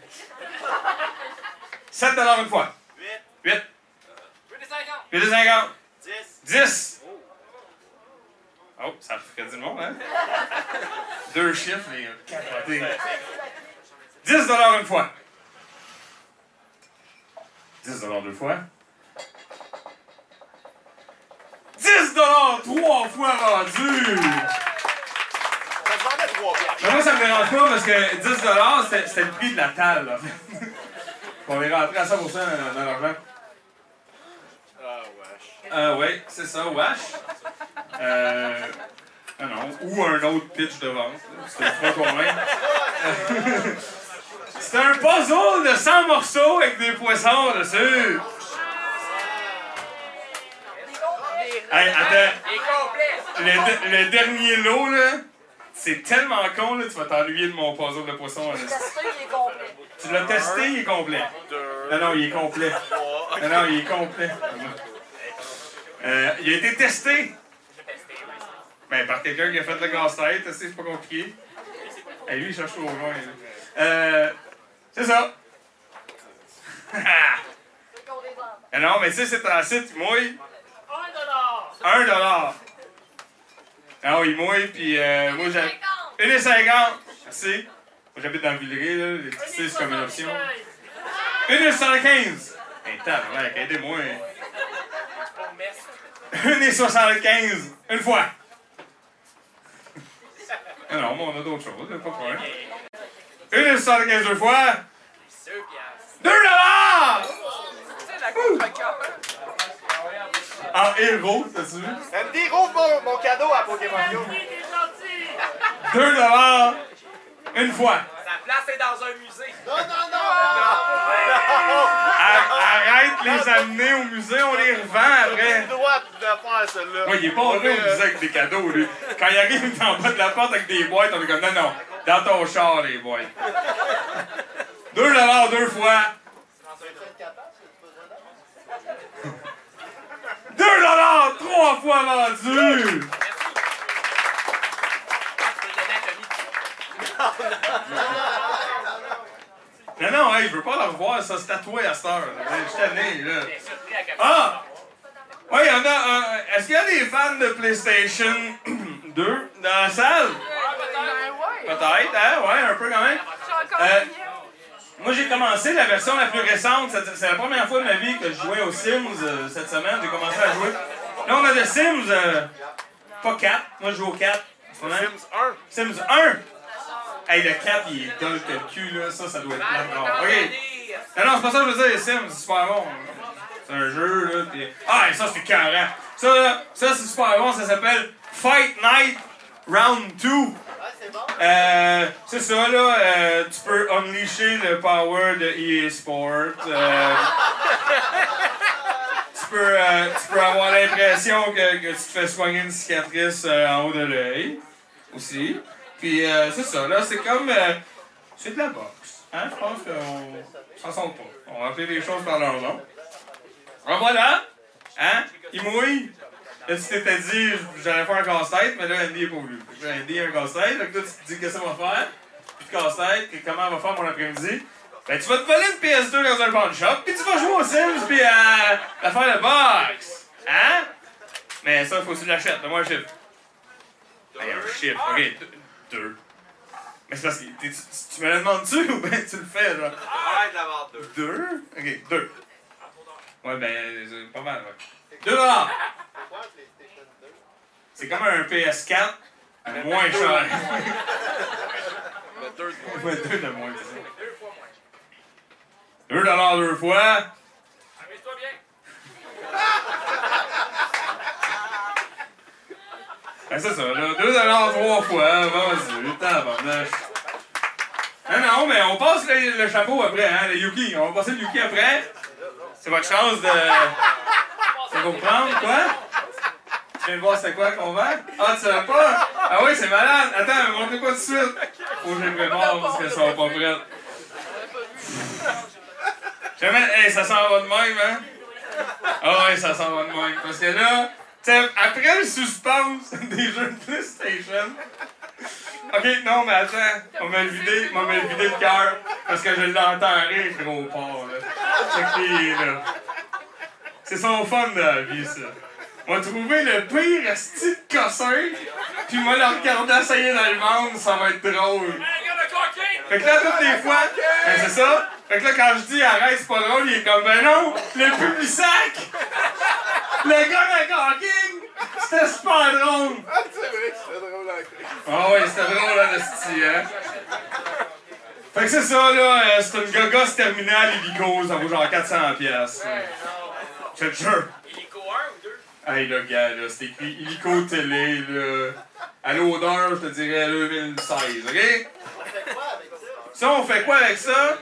7 une fois. 8. 8. 8 50. 10. Oh, ça ferait du monde, hein? Deux chiffres, les capotés. 10 une fois. 10 deux fois. 10 trois fois vendu! Ça se vendait 3 piastres. Mais moi, ça me dérange pas parce que 10 c'était c'était le prix de la table, en fait. On est rentré à 100% dans l'argent. Ah, wesh. Euh, ouais, c'est ça, wesh. Euh. Ah non, ou un autre pitch de vente. C'était front commun. C'était un puzzle de 100 morceaux avec des poissons dessus. Hey, attends. Le, le dernier lot, là, c'est tellement con, là, tu vas t'ennuyer de mon puzzle de poisson. là. il est complet. Tu l'as testé, il est complet. Non, non, il est complet. Non, non, il est complet. Euh, il a été testé. Ben, par quelqu'un qui a fait le casse-tête, c'est pas compliqué. Et lui, il cherche au loin. Euh, c'est ça. Ah non, mais tu sais, c'est un site, il mouille. Un dollar. Ah oui, il mouille, puis euh, moi, j'ai. Une et cinquante. Merci. Moi, j'habite dans Villeray, là. Les petits c'est comme une option. Une et soixante-quinze. Hey, tabarnak, aidez-moi. Une et soixante-quinze. Une fois. Ah non, mais on a d'autres choses, pas de problème. Une et soixante-quinze deux fois. Deux dollars! En héros, t'as-tu vu? Andy, rouvre mon, mon cadeau à Pokémon Go. Deux dollars. Une fois. Sa place est dans un musée. Non, non, non! Ar- Arrête de les amener au musée, on les revend après. le droit de faire celle-là. Ouais, il est pas rentré au musée avec des cadeaux, lui. Quand il arrive en bas de la porte avec des boîtes, on est comme non, non, dans ton char, les boîtes. Deux dollars deux fois. Deux dollars trois fois vendu. Non, non, hey, je veux pas le revoir, ça se tatouer à cette heure. Je suis là. Ah! Oui, il y en a. un- Est-ce qu'il y a des fans de PlayStation 2 dans la salle? Peut-être, hein? Ouais, un peu quand même. Euh, moi, j'ai commencé la version la plus récente. C'est la première fois de ma vie que je jouais aux Sims euh, cette semaine. J'ai commencé à jouer. Là, on a de Sims. euh, pas 4. Moi, je joue au 4. Sims 1. Sims 1. Hey, le 4, il est dull que le cul, là. Ça, ça doit être plein de OK. Non, non, c'est pas ça que je veux dire. Les Sims, c'est super bon. C'est un jeu, là. Pis... Ah, et ça, c'est carré. Ça, là, ça, c'est super bon. Ça s'appelle Fight Night Round 2. Euh, c'est ça, là. euh, tu peux unleasher le power de EA Sport. euh, tu, peux, euh, tu peux avoir l'impression que, que tu te fais soigner une cicatrice euh, en haut de l'œil. Aussi. Puis, euh, c'est ça, là. C'est comme. euh, c'est de la boxe. Hein? Je pense qu'on s'en sort pas. On va appeler les choses par leur nom. Alors voilà. Hein? Il mouille. Là, tu t'étais dit, j'allais faire un casse-tête, mais là, Andy est pas voulu. Andy a un casse-tête. Donc là, tu te dis, qu'est-ce qu'on va faire? Puis de casse-tête, comment on va faire mon après-midi? Ben, tu vas te voler une PS2 dans un pawn shop, puis tu vas jouer aux Sims, puis à, à faire le box. Hein? Mais ça, il faut que tu l'achètes. Donne-moi un chiffre. Ben, un chiffre. Ok, deux- deux. Mais c'est parce que tu, tu me le demandes-tu ou ben tu le fais, genre? Arrête d'avoir deux. Deux? Ok, deux. Ouais, ben, c'est pas mal, ouais. Deux dollars! C'est comme un PS4, mais moins cher. Mais deux de moins. Ouais, deux de moins, c'est ça. Deux dollars deux fois. Amuse-toi bien. Ben, c'est ça, là. Deux dollars trois fois. Vas-y, tabarnache. Non, non, mais on passe le, chapeau après, hein, le Yuki. On va passer le Yuki après. C'est votre chance de. comprendre, quoi? viens de voir c'est quoi qu'on vend? Ah, tu savais pas? Ah oui, c'est malade. Attends, montrez pas tout de suite. Faut que le prépare parce qu'elles sont pas prêtes. Jamais, hey, ça s'en va de même, hein? Ah ouais, ça s'en va de même. Parce que là, tu après le suspense des jeux de PlayStation. Ok, non, mais attends, on m'a vidé, on m'a vidé le cœur parce que je l'entends rire, là. Check les, là? C'est son fun de la vie, ça. On va trouver le pire esti de cossin, puis moi le regarder essayer de le vendre, ça va être drôle. Fait que là, toutes les fois, ben c'est ça. Fait que là, quand je dis arrête, c'est pas drôle, il est comme ben non, le public sac! Le gars de Gawking! C'était super drôle! Ah, c'est vrai que c'était drôle à Ah ouais, c'était drôle là, le style, hein? Fait que c'est ça, là, euh, c'est une gogosse terminale illico, ça vaut genre 400$. piastres. Je te jure. Illico 1 ou 2? Hey, le gars, là, c'est écrit illico télé, là. À l'odeur, je te dirais 2016, ok? Ça, on fait quoi avec ça?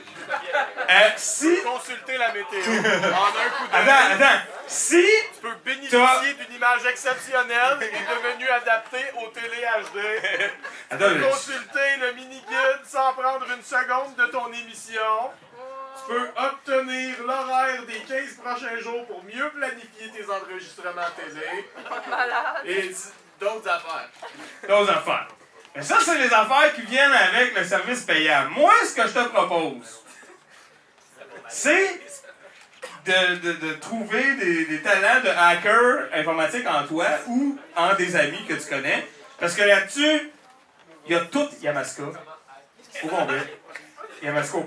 Euh, si. Consulter la météo. En un coup d'œil. Attends, attends. Si. Tu peux bénéficier d'une image exceptionnelle et devenue adaptée au télé HD. Tu Attends, peux mais- consulter le mini-guide sans prendre une seconde de ton émission. Tu peux obtenir l'horaire des 15 prochains jours pour mieux planifier tes enregistrements télé. Et d- d'autres affaires. D'autres affaires. Mais ça, c'est les affaires qui viennent avec le service payant. Moi, ce que je te propose, c'est de, de, de trouver des, des talents de hacker informatique en toi ou en des amis que tu connais. Parce que là-dessus, il y a tout Yamaska. Au complet.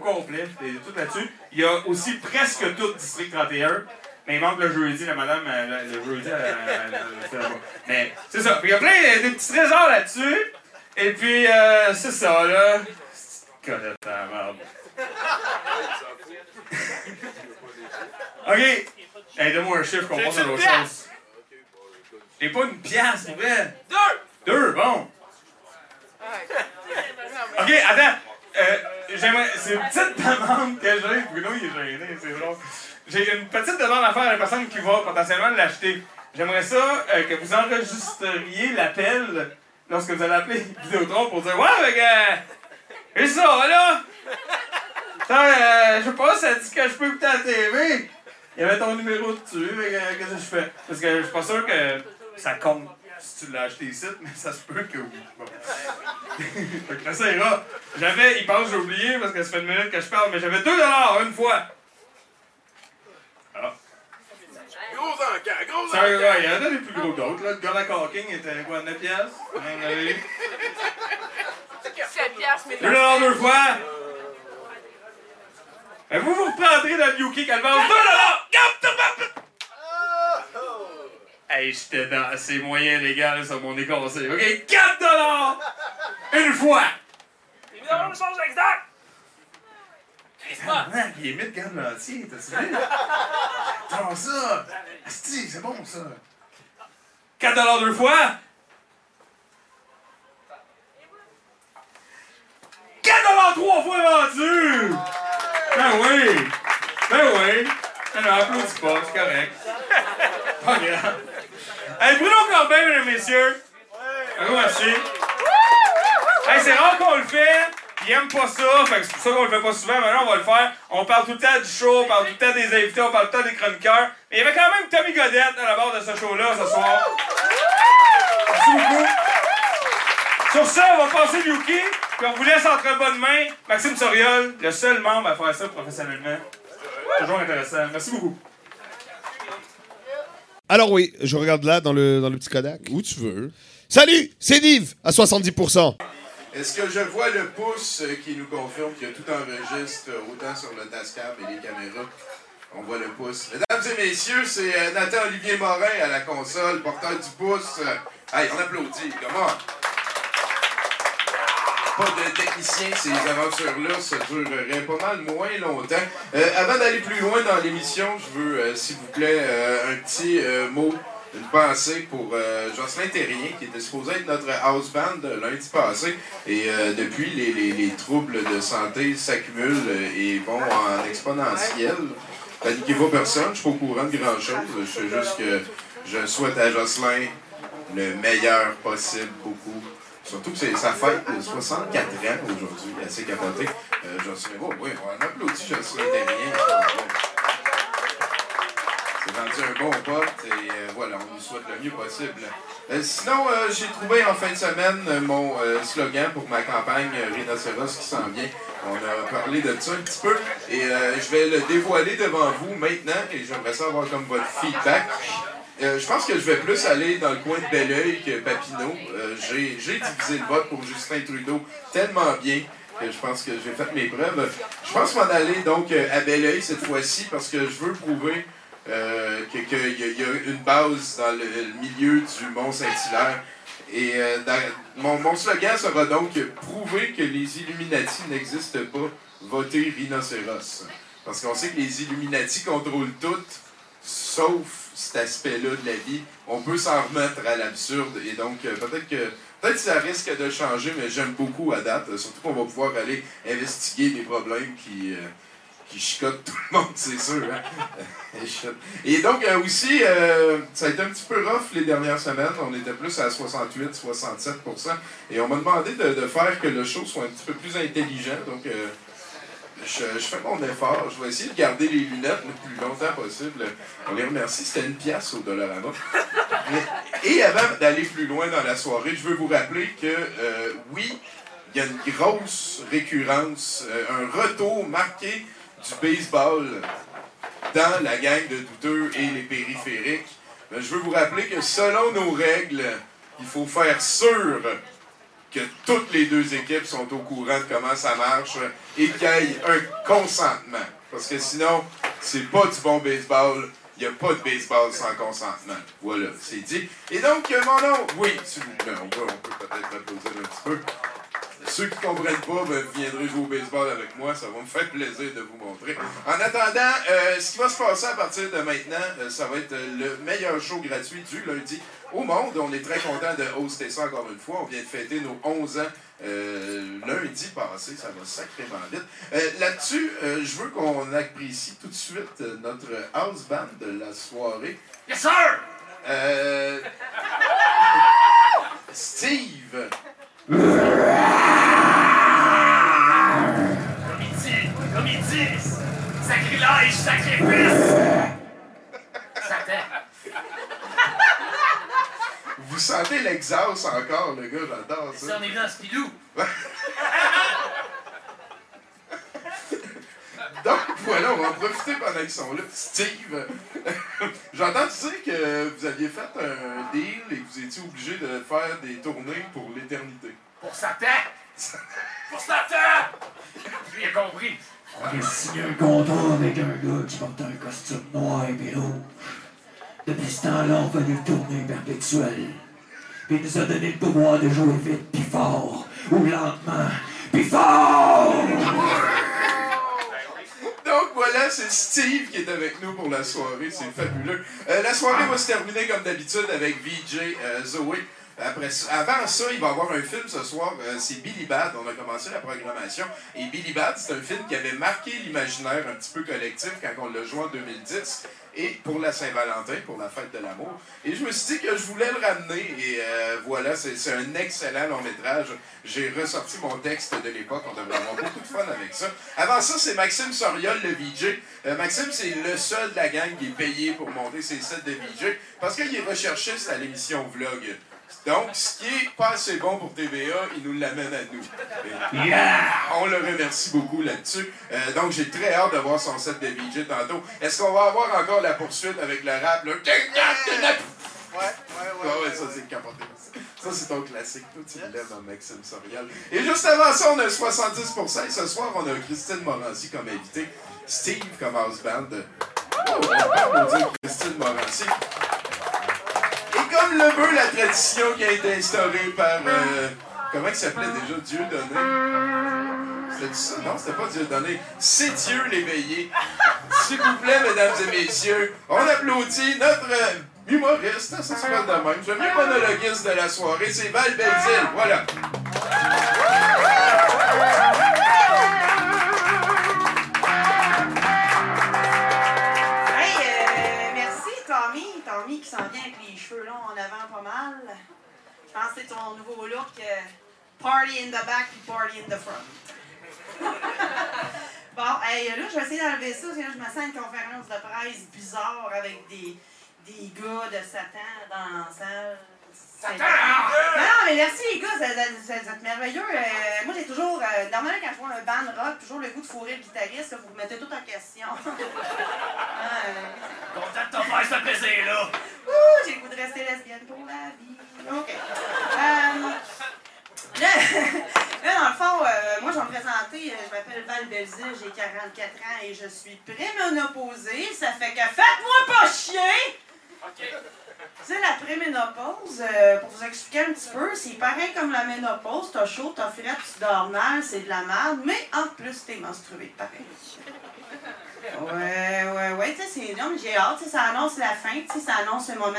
Complet. Il y a tout là-dessus. Il y a aussi presque tout District 31. Mais il manque le jeudi, la madame, elle- le jeudi, elle, elle- elle- elle- elle- Mais c'est ça. Puis il y a plein de petits trésors là-dessus. Et puis, euh, c'est ça, là. Connais ta merde. OK. Hey, donne-moi un chiffre qu'on passe à l'autre chose. J'ai pas une pièce, pour vrai. Deux! Deux, bon. OK, attends. Euh, j'aimerais. C'est une petite demande que j'ai. Bruno, il est gêné, c'est drôle. J'ai une petite demande à faire à la personne qui va potentiellement l'acheter. J'aimerais ça euh, que vous enregistriez l'appel lorsque vous allez appeler Vidéotron pour dire Ouais, mais que. Et ça, là! Euh, je sais pas, ça dit que je peux écouter la TV. Il y avait ton numéro dessus, mais que- qu'est-ce que je fais? Parce que je suis pas sûr que ça compte si tu l'as acheté ici, mais ça se peut que oui. Bon. fait que là, ça ira. J'avais, il pense que j'ai oublié parce que ça fait une minute que je parle, mais j'avais 2 une fois. Ah. Gros encas, gros Ça, encas! ouais, il y en a des plus gros d'autres. Là. Le gars de Hawking était quoi, 9 piastres? On en avait. 7 piastres, mais 2 deux fois! Et vous vous reprendrez dans le Yuki qu'elle vend 2 Hey, j'étais dans. C'est moyen légal sur mon éconcé. OK, 4 Une fois! Évidemment, le change exact! Man, il est mis de gamme l'entier, t'as vu? Attends ça! Asti, c'est bon ça! 4 deux fois! 4 trois fois vendu! Ben oui! Ben oui! Non, non, applaudis pas, c'est correct. Pas grave. Hey, Bruno Corbin, mesdames et messieurs! Un gros merci. Hey, c'est rare qu'on le fait. Il aime pas ça, fait que c'est pour ça qu'on le fait pas souvent. Maintenant, on va le faire. On parle tout le temps du show, on parle tout le temps des invités, on parle tout le temps des chroniqueurs. Mais il y avait quand même Tommy Godette à la barre de ce show-là ce soir. Merci beaucoup. Sur ça, on va passer Yuki, puis on vous laisse entre bonnes mains. Maxime Soriol, le seul membre à faire ça professionnellement. Toujours intéressant. Merci beaucoup. Alors oui, je regarde là dans le, dans le petit Kodak. Où tu veux. Salut, c'est Nive à 70%. Est-ce que je vois le pouce qui nous confirme que tout enregistre euh, autant sur le Tascam et les caméras? On voit le pouce. Mesdames et messieurs, c'est euh, Nathan-Olivier Morin à la console, porteur du pouce. Hey, on applaudit, comment? Pas de technicien, ces aventures-là, ça durerait pas mal moins longtemps. Euh, avant d'aller plus loin dans l'émission, je veux, euh, s'il vous plaît, euh, un petit mot, une pensée pour Jocelyn Terrien, qui était supposé être notre house band lundi passé. Et depuis, les, les- les troubles de santé s'accumulent et vont en exponentiel. Paniquez pas personne, je suis pas au courant de grand-chose. Je sais juste que je souhaite à Jocelyn le meilleur possible, beaucoup. Surtout que c'est sa fête de 64 ans aujourd'hui, assez capoté. Euh, Jocelyn, oh, oui, on applaudit Jocelyn Damien. C'est rendu un bon pote et euh, voilà, on lui souhaite le mieux possible. Euh, sinon, euh, j'ai trouvé en fin de semaine euh, mon euh, slogan pour ma campagne euh, Rhinocéros qui s'en vient. On a parlé de ça un petit peu et euh, je vais le dévoiler devant vous maintenant et j'aimerais savoir comme votre feedback. Euh, je pense que je vais plus aller dans le coin de Belleuil que Papineau. Euh, j'ai divisé le vote pour Justin Trudeau tellement bien que je pense que j'ai fait mes preuves. Je pense m'en aller donc euh, à Belleuil cette fois-ci parce que je veux prouver euh, qu'il y, a- une base dans le, milieu du Mont-Saint-Hilaire. Et mon, mon slogan sera donc prouver que les Illuminati n'existent pas, voter rhinocéros. Parce qu'on sait que les Illuminati contrôlent tout, sauf cet aspect-là de la vie. On peut s'en remettre à l'absurde et donc euh, peut-être que peut-être ça risque de changer, mais j'aime beaucoup à date. Surtout qu'on va pouvoir aller investiguer des problèmes qui, euh, qui chicotent tout le monde, c'est sûr. hein. et donc euh, aussi, ça a été un petit peu rough les dernières semaines. On était plus à 68-67%. Et on m'a demandé de, faire que le show soit un petit peu plus intelligent. Donc je, fais mon effort. Je vais essayer de garder les lunettes le plus longtemps possible. On les remercie. C'était une pièce au Dollarama. Et avant d'aller plus loin dans la soirée, je veux vous rappeler que euh, oui, il y a une grosse récurrence, euh, un retour marqué du baseball dans la gang de douteux et les périphériques. Mais je veux vous rappeler que selon nos règles, il faut faire sûr que toutes les deux équipes sont au courant de comment ça marche et qu'il y ait un consentement. Parce que sinon, c'est pas du bon baseball. Il n'y a pas de baseball sans consentement. Voilà, c'est dit. Et donc, euh, mon nom, oui, vous plaît, on peut, peut-être applaudir un petit peu. Ceux qui ne comprennent pas, ben, viendrez jouer au baseball avec moi, ça va me faire plaisir de vous montrer. En attendant, euh, ce qui va se passer à partir de maintenant, euh, ça va être le meilleur show gratuit du lundi au monde. On est très content de hoster ça encore une fois. On vient de fêter nos 11 ans euh, lundi passé, ça va sacrément vite. Euh, Là-dessus, euh, je veux qu'on apprécie tout de suite notre house band de la soirée. Yes, sir! Euh, Steve. Il dit, sacrilège, sacrifice! Satan! Vous sentez l'exhaust encore, le gars, j'adore ça. Ça, on est dans Spilou! Donc, voilà, on va en profiter pendant qu'ils sont là. Steve, j'entends dire que vous aviez fait un deal et que vous étiez obligé de faire des tournées pour l'éternité. Pour Satan! Pour Satan! Lui a compris! On a signé un contrat avec un gars qui porte un costume noir et rouge. Depuis ce temps-là, on fait des tournées perpétuelles. Il nous a donné le pouvoir de jouer vite puis fort, ou lentement, puis fort! Donc voilà, c'est Steve qui est avec nous pour la soirée, c'est fabuleux. Euh, la soirée va se terminer comme d'habitude avec VJ euh, Zoé. Après, avant ça, il va y avoir un film ce soir, euh, c'est Billy Bad. On a commencé la programmation. Et Billy Bad, c'est un film qui avait marqué l'imaginaire un petit peu collectif quand on l'a joué en 2010. Et pour la Saint-Valentin, pour la fête de l'amour. Et je me suis dit que je voulais le ramener. Et euh, voilà, c'est un excellent long métrage. J'ai ressorti mon texte de l'époque. On devrait avoir beaucoup de fun avec ça. Avant ça, c'est Maxime Soriol, le VJ. Euh, Maxime, c'est le seul de la gang qui est payé pour monter ses sets de VJ parce qu'il est recherchiste à l'émission Vlog. Donc, ce qui est pas assez bon pour TVA, il nous l'amène à nous. Et Yeah! On le remercie beaucoup là-dessus. Euh, donc, j'ai très hâte de voir son set de VJ tantôt. Est-ce qu'on va avoir encore la poursuite avec le rap? Là? Ouais, ouais, ouais. ça, c'est capoté. Ça, c'est ton classique. Toi, tu l'aimes, hein, Maxime Sorial. Et juste avant ça, on a 70%. Et ce soir, on a Christine Morancy comme invité. Steve comme house band. Oh, on peut Christine Morancy. Comme le veut la tradition qui a été instaurée par. euh, comment il s'appelait déjà? Dieu donné? C'était ça Non, c'était pas Dieu donné. C'est Dieu l'éveillé. S'il vous plaît, mesdames et messieurs, on applaudit notre euh, humoriste. Ça se passe de même. J'aime mieux monologuiste de la soirée. C'est Val Belzile. Voilà. Euh, merci qui s'en vient cheveux longs en avant pas mal. Je pense que c'est ton nouveau look. euh, party in the back party in the front. bon, hey, là, je vais essayer d'enlever ça parce que là, je me sens à une conférence de presse bizarre avec des, des gars de Satan dans la salle. Non, non, mais merci les gars, vous êtes merveilleux. Euh, moi, j'ai toujours, euh, normalement, quand je vois un band rock, toujours le goût de fourrer le guitariste, là, vous vous mettez tout en question. Euh, Content de te faire ce plaisir-là. Ouh, j'ai le goût de rester lesbienne pour la vie. OK. Euh, là, là, dans le fond, euh, moi, je vais me présenter. euh, Je m'appelle Val Belzile, j'ai 44 ans et je suis préménopausée. Ça fait que faites-moi pas chier! Tu sais, la préménopause, euh, pour vous expliquer un petit peu, c'est pareil comme la ménopause. T'as chaud, t'as frais, tu dors mal, c'est de la merde, mais en plus, t'es menstrué pareil. Ouais, ouais, ouais, tu sais, c'est mais j'ai hâte, ça annonce la fin, tu ça annonce le moment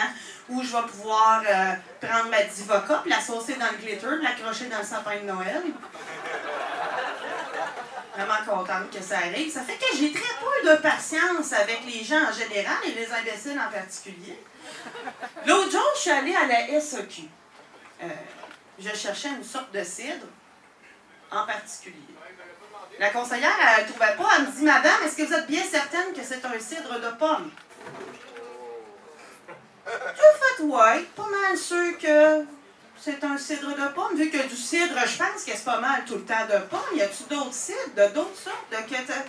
où je vais pouvoir euh, prendre ma divoca, puis la saucer dans le glitter, puis l'accrocher dans le sapin de Noël. Vraiment contente que ça arrive. Ça fait que j'ai très peu de patience avec les gens en général et les imbéciles en particulier. L'autre jour, je suis allée à la SOQ. Euh, je cherchais une sorte de cidre en particulier. La conseillère, elle ne trouvait pas. Elle me dit Madame, est-ce que vous êtes bien certaine que c'est un cidre de pomme? J'ai fait ouais, pas mal sûr que c'est un cidre de pomme. Vu que du cidre, je pense que c'est pas mal tout le temps de pomme. Y a-tu d'autres cidres, de d'autres sortes de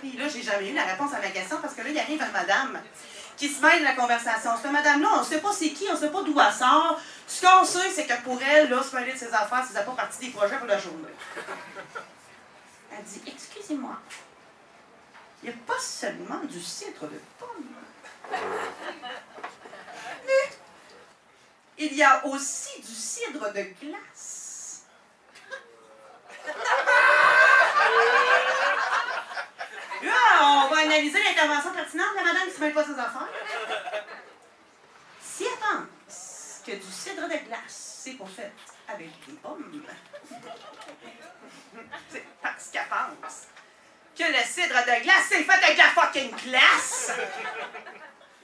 Puis là, j'ai jamais eu la réponse à ma question parce que là, il arrive une madame qui se mêle de la conversation. Cette madame-là, on sait pas c'est qui, on sait pas d'où elle sort. Ce qu'on sait, c'est que pour elle, là, se mêler de ses affaires, ça faisait pas partie des projets pour la journée. Elle dit Excusez-moi, il n'y a pas seulement du cidre de pomme. Mais il y a aussi du cidre de glace. On va analyser l'intervention pertinente de la madame qui se mêle pas ses affaires. Si elle pense que du cidre de glace, c'est pour fait avec des pommes, c'est parce qu'elle pense que le cidre de glace, c'est fait avec la fucking glace.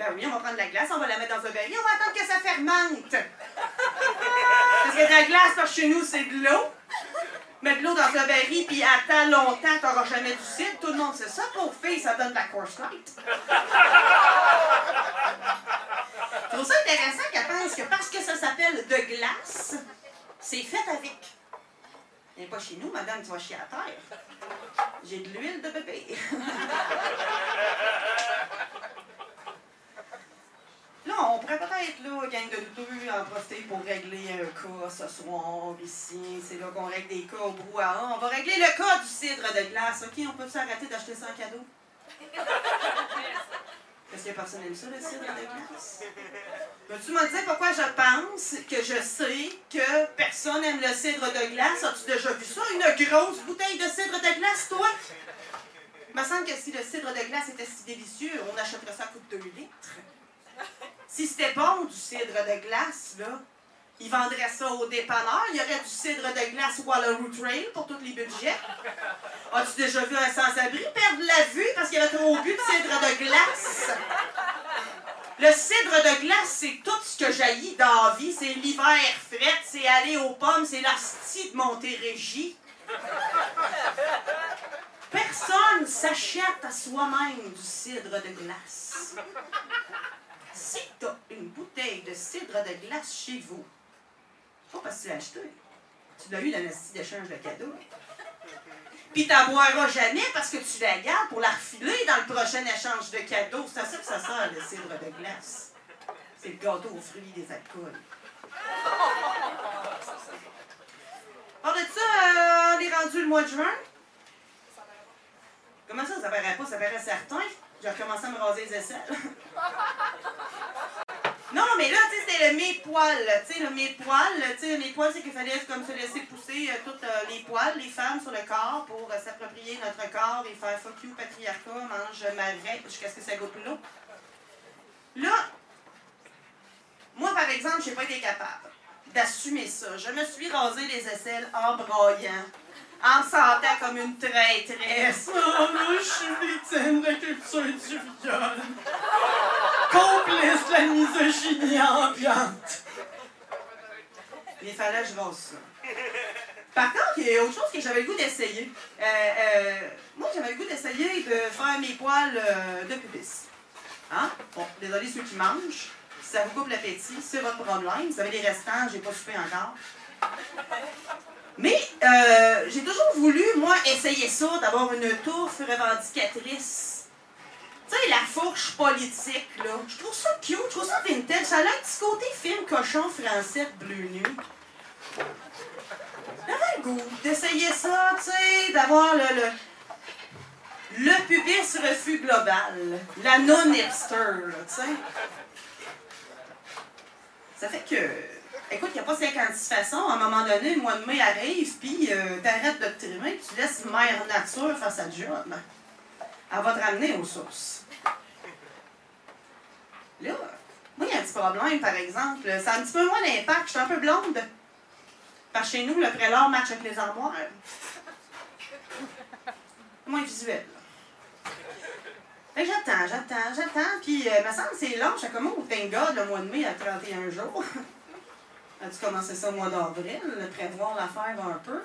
Ben oui, on va prendre de la glace, on va la mettre dans un baril, on va attendre que ça fermente. Parce que de la glace, que chez nous, c'est de l'eau. Mettre de l'eau dans un baril, puis attends longtemps, t'auras jamais du cidre. Tout le monde sait ça. Pour fille, ça donne de la course light. Je trouve ça intéressant qu'elle pense que parce que ça s'appelle de glace, c'est fait avec. Et pas chez nous, madame, tu vas chier à terre. J'ai de l'huile de bébé. Là, on pourrait peut-être, là, gang de douteux, en profiter pour régler un cas ce soir, ici. C'est là qu'on règle des cas au brouhaha. On va régler le cas du cidre de glace, OK? On peut s'arrêter d'acheter ça en cadeau? Est-ce que personne aime ça, le cidre de glace? Peux-tu me dire pourquoi je pense que je sais que personne aime le cidre de glace? As-tu déjà vu ça? Une grosse bouteille de cidre de glace, toi? Il me semble que si le cidre de glace était si délicieux, on achèterait ça à coût de 2 litres. Si c'était bon du cidre de glace, là, ils vendraient ça au dépanneur. Il y aurait du cidre de glace Wallaroo Trail pour tous les budgets. As-tu déjà vu un sans-abri perdre la vue parce qu'il avait trop bu de cidre de glace? Le cidre de glace, c'est tout ce que jaillit dans la vie. C'est l'hiver fret, c'est aller aux pommes, c'est l'astie de Montérégie. Personne s'achète à soi-même du cidre de glace. Si tu as une bouteille de cidre de glace chez vous, pas parce que tu l'as acheté, tu l'as eu dans style d'échange de cadeaux. Puis tu boiras jamais parce que tu la gardes pour la refiler dans le prochain échange de cadeaux. C'est ça que ça sert, le cidre de glace. C'est le gâteau aux fruits des alcools. Hors de ça, euh, on est rendu le mois de juin. Comment ça, ça paraît pas? Ça paraît certain. J'ai recommencé à me raser les aisselles. Non, mais là, tu sais, c'était le le mes-poils, tu sais, le mes-poils, c'est qu'il fallait se laisser pousser euh, toutes euh, les poils, les femmes sur le corps pour euh, s'approprier notre corps et faire fuck you, patriarcat, mange ma raie jusqu'à ce que ça goûte l'eau. Là, moi, par exemple, j'ai pas été capable d'assumer ça. Je me suis rasé les aisselles en broyant, en me sentant comme une traîtresse. Oh, je suis victime culture du viol. Complice de la misogynie ambiante. Il fallait que je rase ça. Par contre, il y a autre chose que j'avais le goût d'essayer. Euh, euh, moi, j'avais le goût d'essayer de faire mes poils euh, de pubis. Hein? Bon, désolé ceux qui mangent. Si ça vous coupe l'appétit, c'est votre problème. Vous avez des restants, j'ai pas soupé encore. Mais j'ai toujours voulu, moi, essayer ça, d'avoir une touffe revendicatrice. Tu sais, la fourche politique, là. Je trouve ça cute, je trouve ça vintage. Ça a un petit côté film cochon français Bleu Nuit. J'avais le goût d'essayer ça, tu sais, d'avoir le, le, le pubis refus global. La non-hipster, tu. Ça fait que, écoute, il n'y a pas 56 façons. À un moment donné, le mois de mai arrive, puis euh, t'arrêtes de te trimer, puis tu laisses Mère Nature faire sa job. Elle va te ramener aux sources. Là, moi, il y a un petit problème, par exemple. Ça a un petit peu moins d'impact. Je suis un peu blonde. Parce que chez nous, le prélat match avec les armoires. Moins visuel. Fait j'attends, j'attends, j'attends. Puis, euh, me semble que c'est long. J'ai comme, oh, thank God, le mois de mai à 31 jours. As-tu commencé ça au mois d'avril, prévoir l'affaire un peu?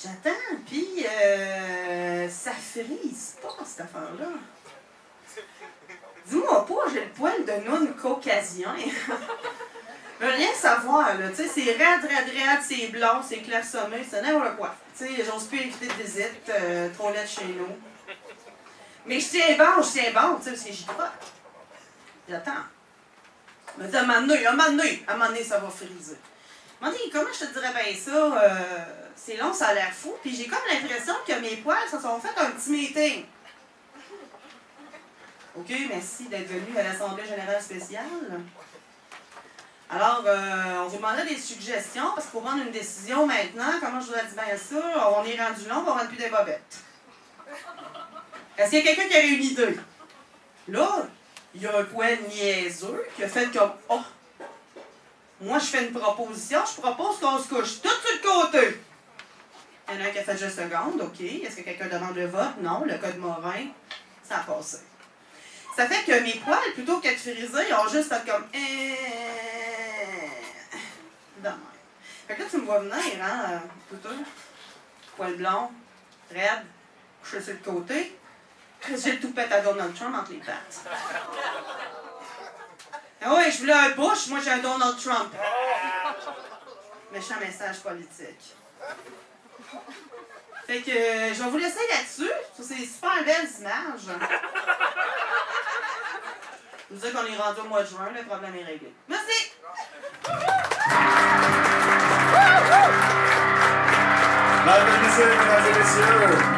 J'attends, puis euh, ça frise pas, cette affaire-là. Dis-moi pas, j'ai le poil de noun caucasien. Je veux rien savoir, là. Tu sais, c'est raide, raide, raide, c'est blanc, c'est clairsemé, c'est n'importe quoi. Tu sais, j'ose plus éviter de visite, euh, trop laid chez nous. Mais je tiens bon, je tiens bon, tu sais, parce j'y crois. J'attends. Dis, à un moment donné, à un moment donné, à un moment donné, ça va friser. Je me dis, comment je te dirais bien ça? Euh, c'est long, ça a l'air fou. Puis j'ai comme l'impression que mes poils se sont fait un petit meeting. OK, merci d'être venu à l'Assemblée générale spéciale. Alors, euh, on vous demandait des suggestions parce qu'il faut prendre une décision maintenant. Comment je vous ai dit bien ça? On est rendu long, on rendre plus des bobettes. Est-ce qu'il y a quelqu'un qui a une idée? Là, il y a un poil niaiseux qui a fait comme Oh, moi je fais une proposition, je propose qu'on se couche tout sur le côté. Il y en a un qui a fait juste seconde, OK. Est-ce que quelqu'un demande le vote? Non, le code Morin, ça a passé. Ça fait que mes poils, plutôt qu'être frisés, ils ont juste fait comme eh, de même. Fait que là, tu me vois venir, hein, plutôt. Poil blond, raide, couché sur le côté. J'ai le toupette à Donald Trump entre les pattes. Ah oui, je voulais un Bush, moi j'ai un Donald Trump. Méchant message politique. Fait que euh, je vais vous laisser là-dessus. C'est super belles images. Je vous dire qu'on est rendu au mois de juin, le problème est réglé. Merci! Mesdames et messieurs.